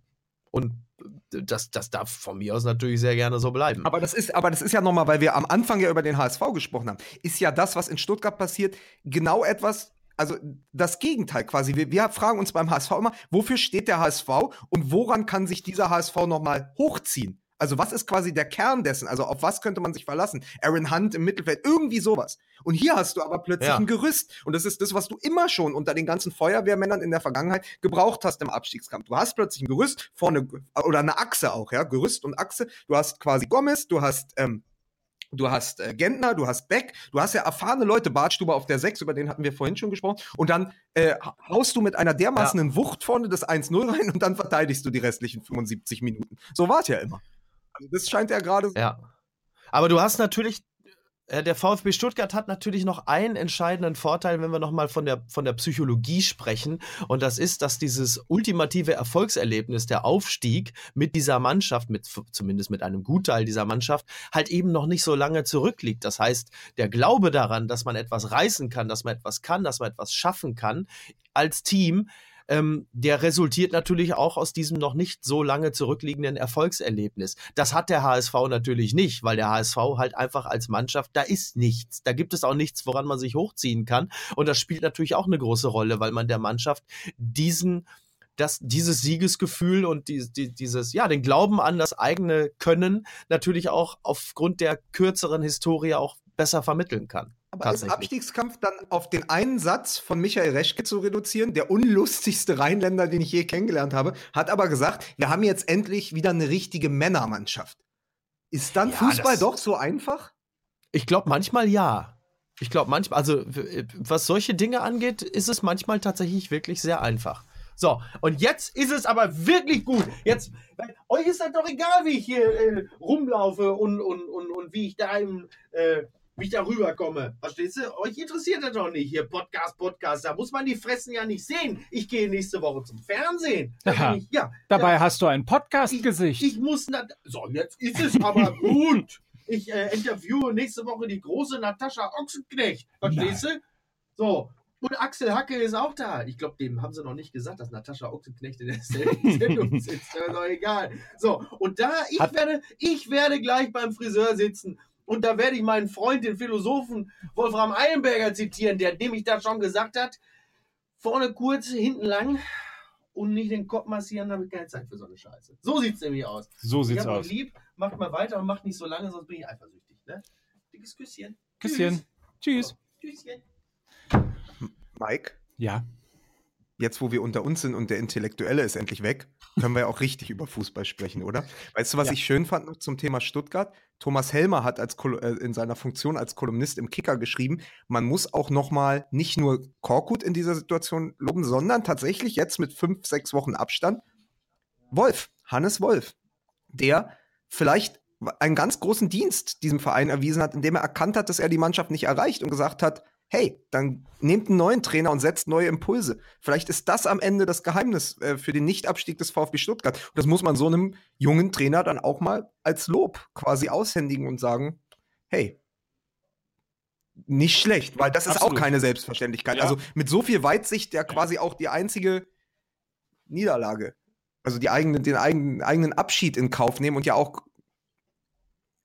Speaker 2: Und das, das darf von mir aus natürlich sehr gerne so bleiben.
Speaker 3: Aber das ist, aber das ist ja nochmal, weil wir am Anfang ja über den HSV gesprochen haben, ist ja das, was in Stuttgart passiert, genau etwas, also das Gegenteil quasi. Wir, wir fragen uns beim HSV immer, wofür steht der HSV und woran kann sich dieser HSV nochmal hochziehen? Also was ist quasi der Kern dessen? Also auf was könnte man sich verlassen? Aaron Hunt im Mittelfeld, irgendwie sowas. Und hier hast du aber plötzlich
Speaker 2: Ja.
Speaker 3: ein Gerüst. Und das ist das, was du immer schon unter den ganzen Feuerwehrmännern in der Vergangenheit gebraucht hast im Abstiegskampf. Du hast plötzlich ein Gerüst vorne oder eine Achse auch, ja, Gerüst und Achse. Du hast quasi Gomez, du hast ähm, Du hast äh, Gentner, du hast Beck, du hast ja erfahrene Leute, Bartstube auf der 6, über den hatten wir vorhin schon gesprochen. Und dann äh, haust du mit einer dermaßen Wucht vorne das 1-0 rein und dann verteidigst du die restlichen 75 Minuten. So war es ja immer. Also das scheint ja gerade
Speaker 2: Ja. Aber du hast natürlich, äh, der VfB Stuttgart hat natürlich noch einen entscheidenden Vorteil, wenn wir nochmal von der, von der Psychologie sprechen. Und das ist, dass dieses ultimative Erfolgserlebnis, der Aufstieg mit dieser Mannschaft, mit, zumindest mit einem Gutteil dieser Mannschaft, halt eben noch nicht so lange zurückliegt. Das heißt, der Glaube daran, dass man etwas reißen kann, dass man etwas kann, dass man etwas schaffen kann als Team, ähm, der resultiert natürlich auch aus diesem noch nicht so lange zurückliegenden Erfolgserlebnis. Das hat der HSV natürlich nicht, weil der HSV halt einfach als Mannschaft, da ist nichts. Da gibt es auch nichts, woran man sich hochziehen kann. Und das spielt natürlich auch eine große Rolle, weil man der Mannschaft diesen das, dieses Siegesgefühl und die, die, dieses, ja, den Glauben an das eigene Können natürlich auch aufgrund der kürzeren Historie auch besser vermitteln kann.
Speaker 3: Aber ist Abstiegskampf dann auf den einen Satz von Michael Reschke zu reduzieren, der unlustigste Rheinländer, den ich je kennengelernt habe, hat aber gesagt, wir haben jetzt endlich wieder eine richtige Männermannschaft. Ist dann
Speaker 2: Ja,
Speaker 3: Fußball doch so einfach?
Speaker 2: Ich glaube manchmal ja. Ich glaube manchmal, also w- was solche Dinge angeht, ist es manchmal tatsächlich wirklich sehr einfach. So, und jetzt ist es aber wirklich gut. Jetzt, euch ist das doch egal, wie ich hier äh, rumlaufe und, und, und, und wie ich da im, äh, wie ich da rüberkomme. Verstehst du? Euch interessiert das doch nicht. Hier Podcast, Podcast. Da muss man die Fressen ja nicht sehen. Ich gehe nächste Woche zum Fernsehen. Da ich, ja,
Speaker 1: Dabei
Speaker 2: ja,
Speaker 1: hast du ein Podcast-Gesicht.
Speaker 2: ich muss. Na, so, jetzt ist es aber gut. Ich äh, interviewe nächste Woche die große Natascha Ochsenknecht. Verstehst du? So. Und Axel Hacke ist auch da. Ich glaube, dem haben sie noch nicht gesagt, dass Natascha Ochsenknecht in der Sendung sitzt. ist doch egal. So, und da, ich
Speaker 1: Hat-
Speaker 2: werde, ich werde gleich beim Friseur sitzen. Und da werde ich meinen Freund, den Philosophen Wolfram Eilenberger zitieren, der nämlich da schon gesagt hat, vorne kurz, hinten lang und nicht den Kopf massieren, habe ich keine Zeit für so eine Scheiße. So sieht's nämlich aus.
Speaker 1: So
Speaker 2: Ich
Speaker 1: sieht's
Speaker 2: hab euch
Speaker 1: aus.
Speaker 2: lieb, macht mal weiter und macht nicht so lange, sonst bin ich eifersüchtig. Ne? Dickes Küsschen.
Speaker 1: Küsschen. Tschüss.
Speaker 2: Tschüsschen.
Speaker 3: Mike,
Speaker 1: Ja.
Speaker 3: Jetzt wo wir unter uns sind und der Intellektuelle ist endlich weg, können wir ja auch richtig über Fußball sprechen, oder? Weißt du, was ja. ich schön fand noch zum Thema Stuttgart? Thomas Helmer hat als äh, in seiner Funktion als Kolumnist im Kicker geschrieben, man muss auch noch mal nicht nur Korkut in dieser Situation loben, sondern tatsächlich jetzt mit fünf, sechs Wochen Abstand Wolf, Hannes Wolf, der vielleicht einen ganz großen Dienst diesem Verein erwiesen hat, indem er erkannt hat, dass er die Mannschaft nicht erreicht und gesagt hat, hey, dann nehmt einen neuen Trainer und setzt neue Impulse. Vielleicht ist das am Ende das Geheimnis äh, für den Nichtabstieg des VfB Stuttgart. Und das muss man so einem jungen Trainer dann auch mal als Lob quasi aushändigen und sagen, hey, nicht schlecht, weil das ist Absolut. auch keine Selbstverständlichkeit. Ja. Also mit so viel Weitsicht ja quasi auch die einzige Niederlage, also die eigene, den eigenen, eigenen Abschied in Kauf nehmen und ja auch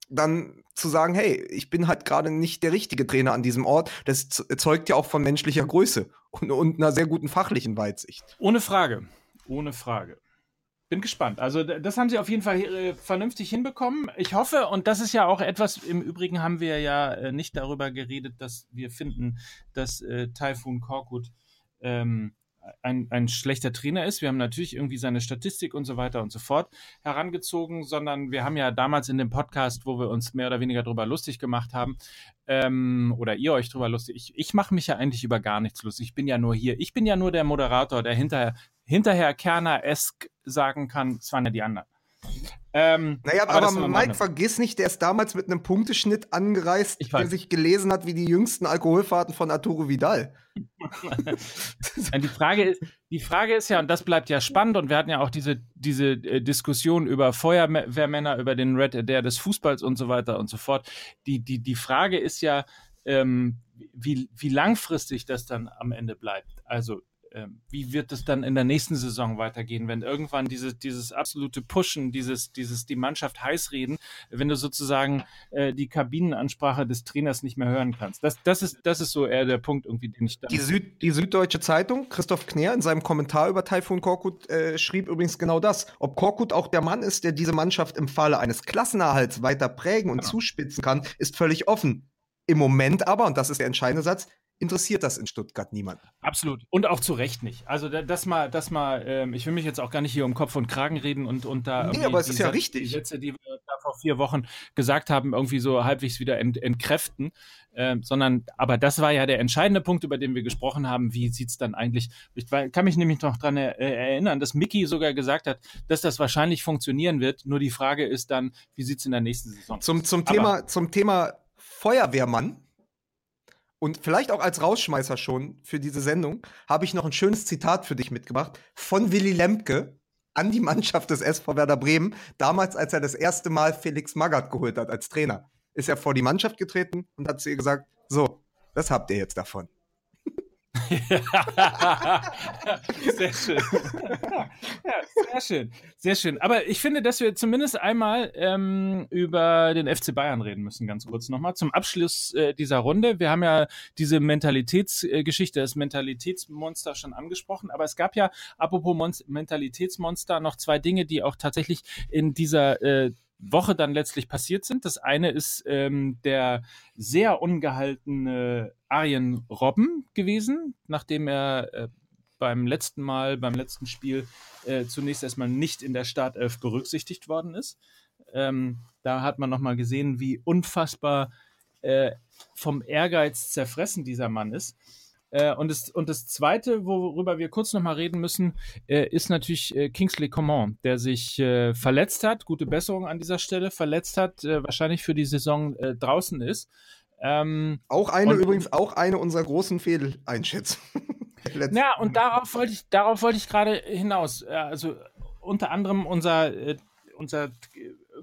Speaker 3: dann zu sagen, hey, ich bin halt gerade nicht der richtige Trainer an diesem Ort, das zeugt ja auch von menschlicher Größe und, und einer sehr guten fachlichen Weitsicht.
Speaker 1: Ohne Frage, ohne Frage. Bin gespannt. Also das haben sie auf jeden Fall äh, vernünftig hinbekommen. Ich hoffe, und das ist ja auch etwas, im Übrigen haben wir ja äh, nicht darüber geredet, dass wir finden, dass äh, Typhoon Korkut ähm, ein, ein schlechter Trainer ist. Wir haben natürlich irgendwie seine Statistik und so weiter und so fort herangezogen, sondern wir haben ja damals in dem Podcast, wo wir uns mehr oder weniger drüber lustig gemacht haben, ähm, oder ihr euch drüber lustig, ich, ich mache mich ja eigentlich über gar nichts lustig. Ich bin ja nur hier. Ich bin ja nur der Moderator, der hinterher, hinterher Kerner-esk sagen kann, es waren ja die anderen.
Speaker 3: Ähm, naja, aber, aber Mike, vergiss nicht, der ist damals mit einem Punkteschnitt angereist, der sich gelesen hat wie die jüngsten Alkoholfahrten von Arturo Vidal.
Speaker 1: die, Frage ist, die Frage ist ja, und das bleibt ja spannend, und wir hatten ja auch diese, diese äh, Diskussion über Feuerwehrmänner, über den Red Adair des Fußballs und so weiter und so fort. Die, die, die Frage ist ja, ähm, wie, wie langfristig das dann am Ende bleibt. Also wie wird es dann in der nächsten Saison weitergehen, wenn irgendwann diese, dieses absolute Pushen, dieses, dieses die Mannschaft heiß reden, wenn du sozusagen äh, die Kabinenansprache des Trainers nicht mehr hören kannst. Das, das, ist, das ist so eher der Punkt, irgendwie, den ich da.
Speaker 3: Die, Süd, die Süddeutsche Zeitung, Christoph Kner in seinem Kommentar über Taifun Korkut äh, schrieb übrigens genau das. Ob Korkut auch der Mann ist, der diese Mannschaft im Falle eines Klassenerhalts weiter prägen und genau. zuspitzen kann, ist völlig offen. Im Moment aber, und das ist der entscheidende Satz, interessiert das in Stuttgart niemand.
Speaker 1: Absolut. Und auch zu Recht nicht. Also das mal, das mal, ähm, ich will mich jetzt auch gar nicht hier um Kopf und Kragen reden und, und da.
Speaker 3: Nee, aber es ist ja richtig.
Speaker 1: Die Sätze, die wir da vor vier Wochen gesagt haben, irgendwie so halbwegs wieder ent, entkräften. Ähm, sondern, aber das war ja der entscheidende Punkt, über den wir gesprochen haben. Wie sieht es dann eigentlich? Ich kann mich nämlich noch daran er, äh, erinnern, dass Mickey sogar gesagt hat, dass das wahrscheinlich funktionieren wird. Nur die Frage ist dann, wie sieht es in der nächsten Saison?
Speaker 3: Zum, zum Thema, zum Thema Feuerwehrmann und vielleicht auch als Rausschmeißer schon für diese Sendung habe ich noch ein schönes Zitat für dich mitgebracht von Willy Lemke an die Mannschaft des SV Werder Bremen, damals als er das erste Mal Felix Magath geholt hat als Trainer. Ist er vor die Mannschaft getreten und hat zu ihr gesagt, so, das habt ihr jetzt davon.
Speaker 1: sehr schön. ja, sehr schön. Sehr schön. Aber ich finde, dass wir zumindest einmal ähm, über den FC Bayern reden müssen, ganz kurz nochmal. Zum Abschluss äh, dieser Runde. Wir haben ja diese Mentalitätsgeschichte, äh, das Mentalitätsmonster schon angesprochen, aber es gab ja, apropos Mon Mentalitätsmonster, noch zwei Dinge, die auch tatsächlich in dieser äh, Woche dann letztlich passiert sind. Das eine ist ähm, der sehr ungehaltene Arjen Robben gewesen, nachdem er äh, beim letzten Mal, beim letzten Spiel äh, zunächst erstmal nicht in der Startelf berücksichtigt worden ist. Ähm, da hat man nochmal gesehen, wie unfassbar äh, vom Ehrgeiz zerfressen dieser Mann ist. Äh, und, das, und das Zweite, worüber wir kurz nochmal reden müssen, äh, ist natürlich äh, Kingsley Coman, der sich äh, verletzt hat, gute Besserung an dieser Stelle, verletzt hat, äh, wahrscheinlich für die Saison äh, draußen ist.
Speaker 3: Ähm, auch eine, und, übrigens, auch eine unserer großen Fehleinschätzungen.
Speaker 1: ja, und darauf wollte ich, darauf wollte ich gerade hinaus. Also unter anderem unser, unser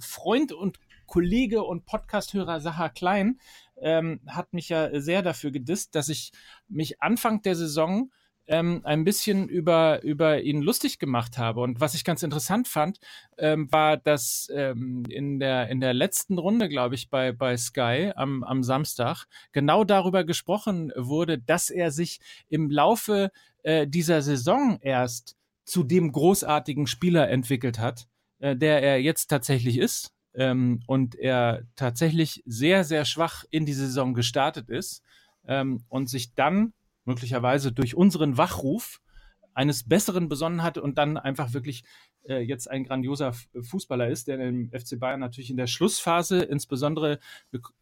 Speaker 1: Freund und Kollege und Podcasthörer Sacha Klein ähm, hat mich ja sehr dafür gedisst, dass ich mich Anfang der Saison ähm, ein bisschen über, über ihn lustig gemacht habe. Und was ich ganz interessant fand, ähm, war, dass ähm, in, der, in der letzten Runde, glaube ich, bei, bei Sky am, am Samstag genau darüber gesprochen wurde, dass er sich im Laufe äh, dieser Saison erst zu dem großartigen Spieler entwickelt hat, äh, der er jetzt tatsächlich ist ähm, und er tatsächlich sehr, sehr schwach in die Saison gestartet ist ähm, und sich dann möglicherweise durch unseren Wachruf eines Besseren besonnen hat und dann einfach wirklich äh, jetzt ein grandioser Fußballer ist, der im FC Bayern natürlich in der Schlussphase, insbesondere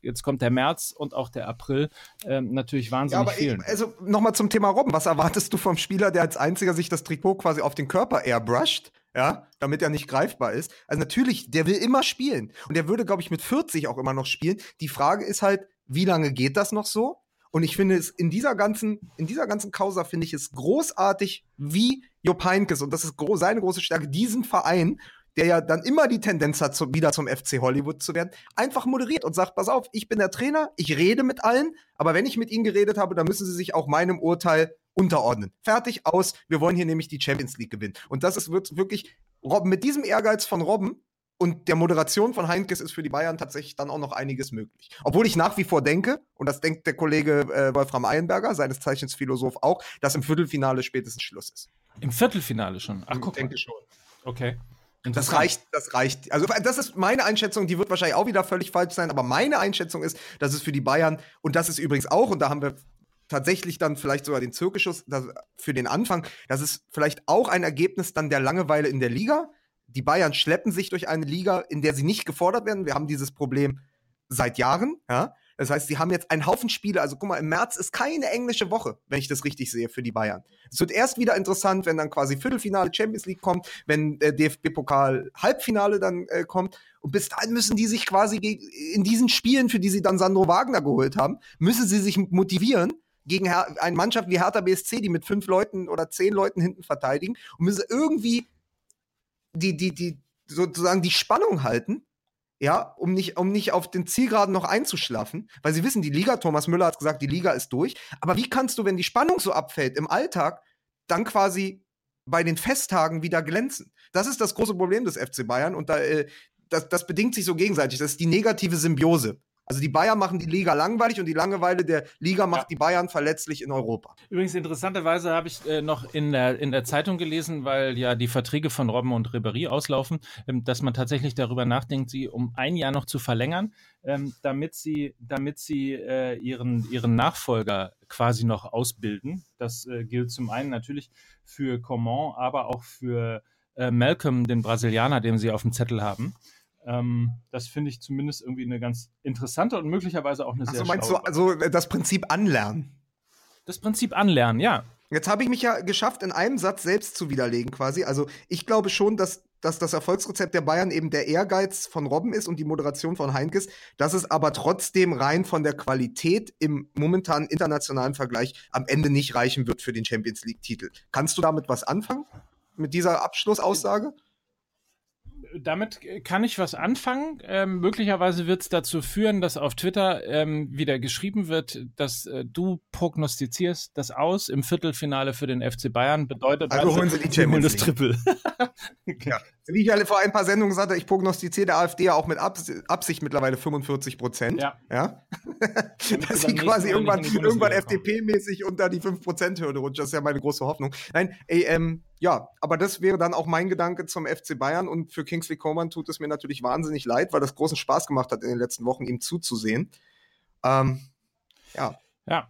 Speaker 1: jetzt kommt der März und auch der April, äh, natürlich wahnsinnig ja, aber fehlen.
Speaker 3: also nochmal zum Thema Robben. Was erwartest du vom Spieler, der als einziger sich das Trikot quasi auf den Körper airbrusht? Ja, damit er nicht greifbar ist. Also natürlich, der will immer spielen und der würde, glaube ich, mit 40 auch immer noch spielen. Die Frage ist halt, wie lange geht das noch so? Und ich finde es in dieser ganzen, in dieser ganzen Causa finde ich es großartig, wie Jupp Heynckes, und das ist gro seine große Stärke, diesen Verein, der ja dann immer die Tendenz hat, zu, wieder zum FC Hollywood zu werden, einfach moderiert und sagt, pass auf, ich bin der Trainer, ich rede mit allen, aber wenn ich mit ihnen geredet habe, dann müssen sie sich auch meinem Urteil unterordnen. Fertig, aus, wir wollen hier nämlich die Champions League gewinnen. Und das ist wirklich, Robben, mit diesem Ehrgeiz von Robben und der Moderation von Heinkes ist für die Bayern tatsächlich dann auch noch einiges möglich. Obwohl ich nach wie vor denke, und das denkt der Kollege äh, Wolfram Eilenberger, seines Zeichens Philosoph auch, dass im Viertelfinale spätestens Schluss ist.
Speaker 1: Im Viertelfinale schon?
Speaker 3: Ach, guck. Ich denke schon.
Speaker 1: Okay.
Speaker 3: Das reicht, das reicht. Also, das ist meine Einschätzung, die wird wahrscheinlich auch wieder völlig falsch sein, aber meine Einschätzung ist, dass es für die Bayern, und das ist übrigens auch, und da haben wir tatsächlich dann vielleicht sogar den Zirkelschuss für den Anfang, das ist vielleicht auch ein Ergebnis dann der Langeweile in der Liga, die Bayern schleppen sich durch eine Liga, in der sie nicht gefordert werden. Wir haben dieses Problem seit Jahren. Ja? Das heißt, sie haben jetzt einen Haufen Spiele. Also guck mal, im März ist keine englische Woche, wenn ich das richtig sehe, für die Bayern. Es wird erst wieder interessant, wenn dann quasi Viertelfinale Champions League kommt, wenn der DFB-Pokal Halbfinale dann äh, kommt. Und bis dahin müssen die sich quasi in diesen Spielen, für die sie dann Sandro Wagner geholt haben, müssen sie sich motivieren gegen eine Mannschaft wie Hertha BSC, die mit fünf Leuten oder zehn Leuten hinten verteidigen und müssen irgendwie die, die, die, sozusagen die Spannung halten, ja, um nicht, um nicht auf den Zielgeraden noch einzuschlafen, weil sie wissen, die Liga, Thomas Müller hat gesagt, die Liga ist durch. Aber wie kannst du, wenn die Spannung so abfällt im Alltag, dann quasi bei den Festtagen wieder glänzen? Das ist das große Problem des FC Bayern und da, äh, das, das bedingt sich so gegenseitig. Das ist die negative Symbiose. Also die Bayern machen die Liga langweilig und die Langeweile der Liga macht ja. die Bayern verletzlich in Europa.
Speaker 1: Übrigens interessanterweise habe ich äh, noch in der, in der Zeitung gelesen, weil ja die Verträge von Robben und Ribéry auslaufen, ähm, dass man tatsächlich darüber nachdenkt, sie um ein Jahr noch zu verlängern, ähm, damit sie, damit sie äh, ihren, ihren Nachfolger quasi noch ausbilden. Das äh, gilt zum einen natürlich für Coman, aber auch für äh, Malcolm, den Brasilianer, den sie auf dem Zettel haben. Ähm, das finde ich zumindest irgendwie eine ganz interessante und möglicherweise auch eine sehr
Speaker 3: Also meinst du also das Prinzip anlernen?
Speaker 1: Das Prinzip anlernen, ja.
Speaker 3: Jetzt habe ich mich ja geschafft, in einem Satz selbst zu widerlegen quasi. Also ich glaube schon, dass, dass das Erfolgsrezept der Bayern eben der Ehrgeiz von Robben ist und die Moderation von Heinkes, dass es aber trotzdem rein von der Qualität im momentanen internationalen Vergleich am Ende nicht reichen wird für den Champions League-Titel. Kannst du damit was anfangen? Mit dieser Abschlussaussage?
Speaker 1: Damit kann ich was anfangen. Ähm, möglicherweise wird es dazu führen, dass auf Twitter ähm, wieder geschrieben wird, dass äh, du prognostizierst das aus im Viertelfinale für den FC Bayern. Bedeutet
Speaker 3: also, also holen sie die Champions
Speaker 1: das Triple.
Speaker 3: ja. Wie ich ja vor ein paar Sendungen sagte, ich prognostiziere der AfD ja auch mit Abs Absicht mittlerweile 45 Prozent. Ja. ja? Dass sie quasi irgendwann, irgendwann FDP-mäßig unter die 5-Prozent-Hürde rutscht. Das ist ja meine große Hoffnung. Nein, ey, ähm, ja, aber das wäre dann auch mein Gedanke zum FC Bayern und für Kingsley Coman tut es mir natürlich wahnsinnig leid, weil das großen Spaß gemacht hat in den letzten Wochen, ihm zuzusehen. Ähm, ja.
Speaker 1: Ja,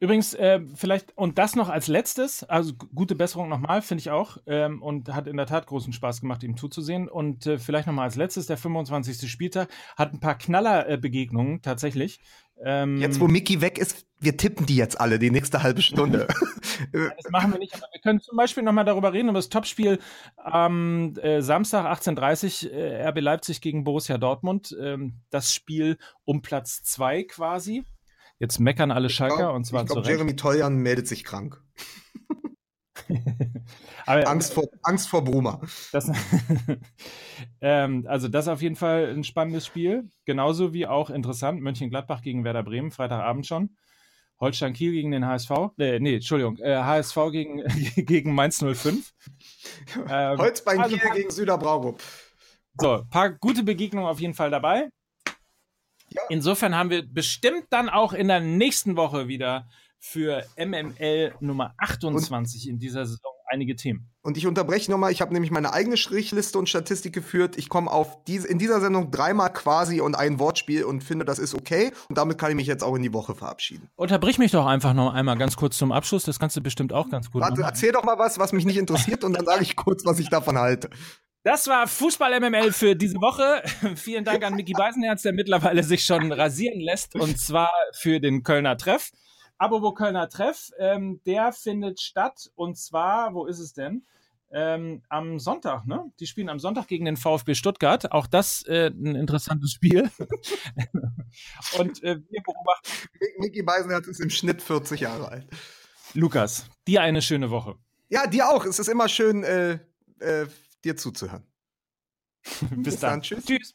Speaker 1: Übrigens, äh, vielleicht, und das noch als letztes, also gute Besserung nochmal, finde ich auch. Ähm, und hat in der Tat großen Spaß gemacht, ihm zuzusehen. Und äh, vielleicht nochmal als letztes, der 25. Spieltag hat ein paar Knallerbegegnungen äh, tatsächlich.
Speaker 3: Ähm, jetzt, wo Mickey weg ist, wir tippen die jetzt alle die nächste halbe Stunde.
Speaker 1: das machen wir nicht, aber wir können zum Beispiel nochmal darüber reden, über das Topspiel am äh, Samstag 18.30 äh, RB Leipzig gegen Borussia Dortmund. Ähm, das Spiel um Platz zwei quasi. Jetzt meckern alle Schalker und zwar
Speaker 3: ich glaub, Jeremy Toljan meldet sich krank. Angst, vor, Angst vor Bruma.
Speaker 1: Das, ähm, also das ist auf jeden Fall ein spannendes Spiel. Genauso wie auch interessant, Mönchengladbach gegen Werder Bremen, Freitagabend schon. Holstein Kiel gegen den HSV. Äh, nee, Entschuldigung, äh, HSV gegen, gegen Mainz 05.
Speaker 3: Ähm, Holzbein also Kiel gegen Süder Braurup.
Speaker 1: So, ein paar gute Begegnungen auf jeden Fall dabei. Ja. Insofern haben wir bestimmt dann auch in der nächsten Woche wieder für MML Nummer 28 und, in dieser Saison einige Themen.
Speaker 3: Und ich unterbreche nochmal, ich habe nämlich meine eigene Strichliste und Statistik geführt. Ich komme auf diese, in dieser Sendung dreimal quasi und ein Wortspiel und finde, das ist okay. Und damit kann ich mich jetzt auch in die Woche verabschieden.
Speaker 1: Unterbrich mich doch einfach noch einmal ganz kurz zum Abschluss. Das kannst du bestimmt auch ganz gut
Speaker 3: Warte,
Speaker 1: machen.
Speaker 3: erzähl doch mal was, was mich nicht interessiert und dann sage ich kurz, was ich davon halte.
Speaker 1: Das war Fußball MML für diese Woche. Vielen Dank an Micky Beisenherz, der mittlerweile sich schon rasieren lässt und zwar für den Kölner Treff. Apropos Kölner Treff, ähm, der findet statt und zwar, wo ist es denn? Ähm, am Sonntag, ne? Die spielen am Sonntag gegen den VfB Stuttgart. Auch das äh, ein interessantes Spiel. und äh, wir beobachten.
Speaker 3: Micky Beisenherz ist im Schnitt 40 Jahre alt.
Speaker 1: Lukas, dir eine schöne Woche.
Speaker 3: Ja, dir auch. Es ist immer schön, äh, äh, dir zuzuhören.
Speaker 1: Bis,
Speaker 3: Bis dann.
Speaker 1: dann.
Speaker 3: Tschüss.
Speaker 1: Tschüss.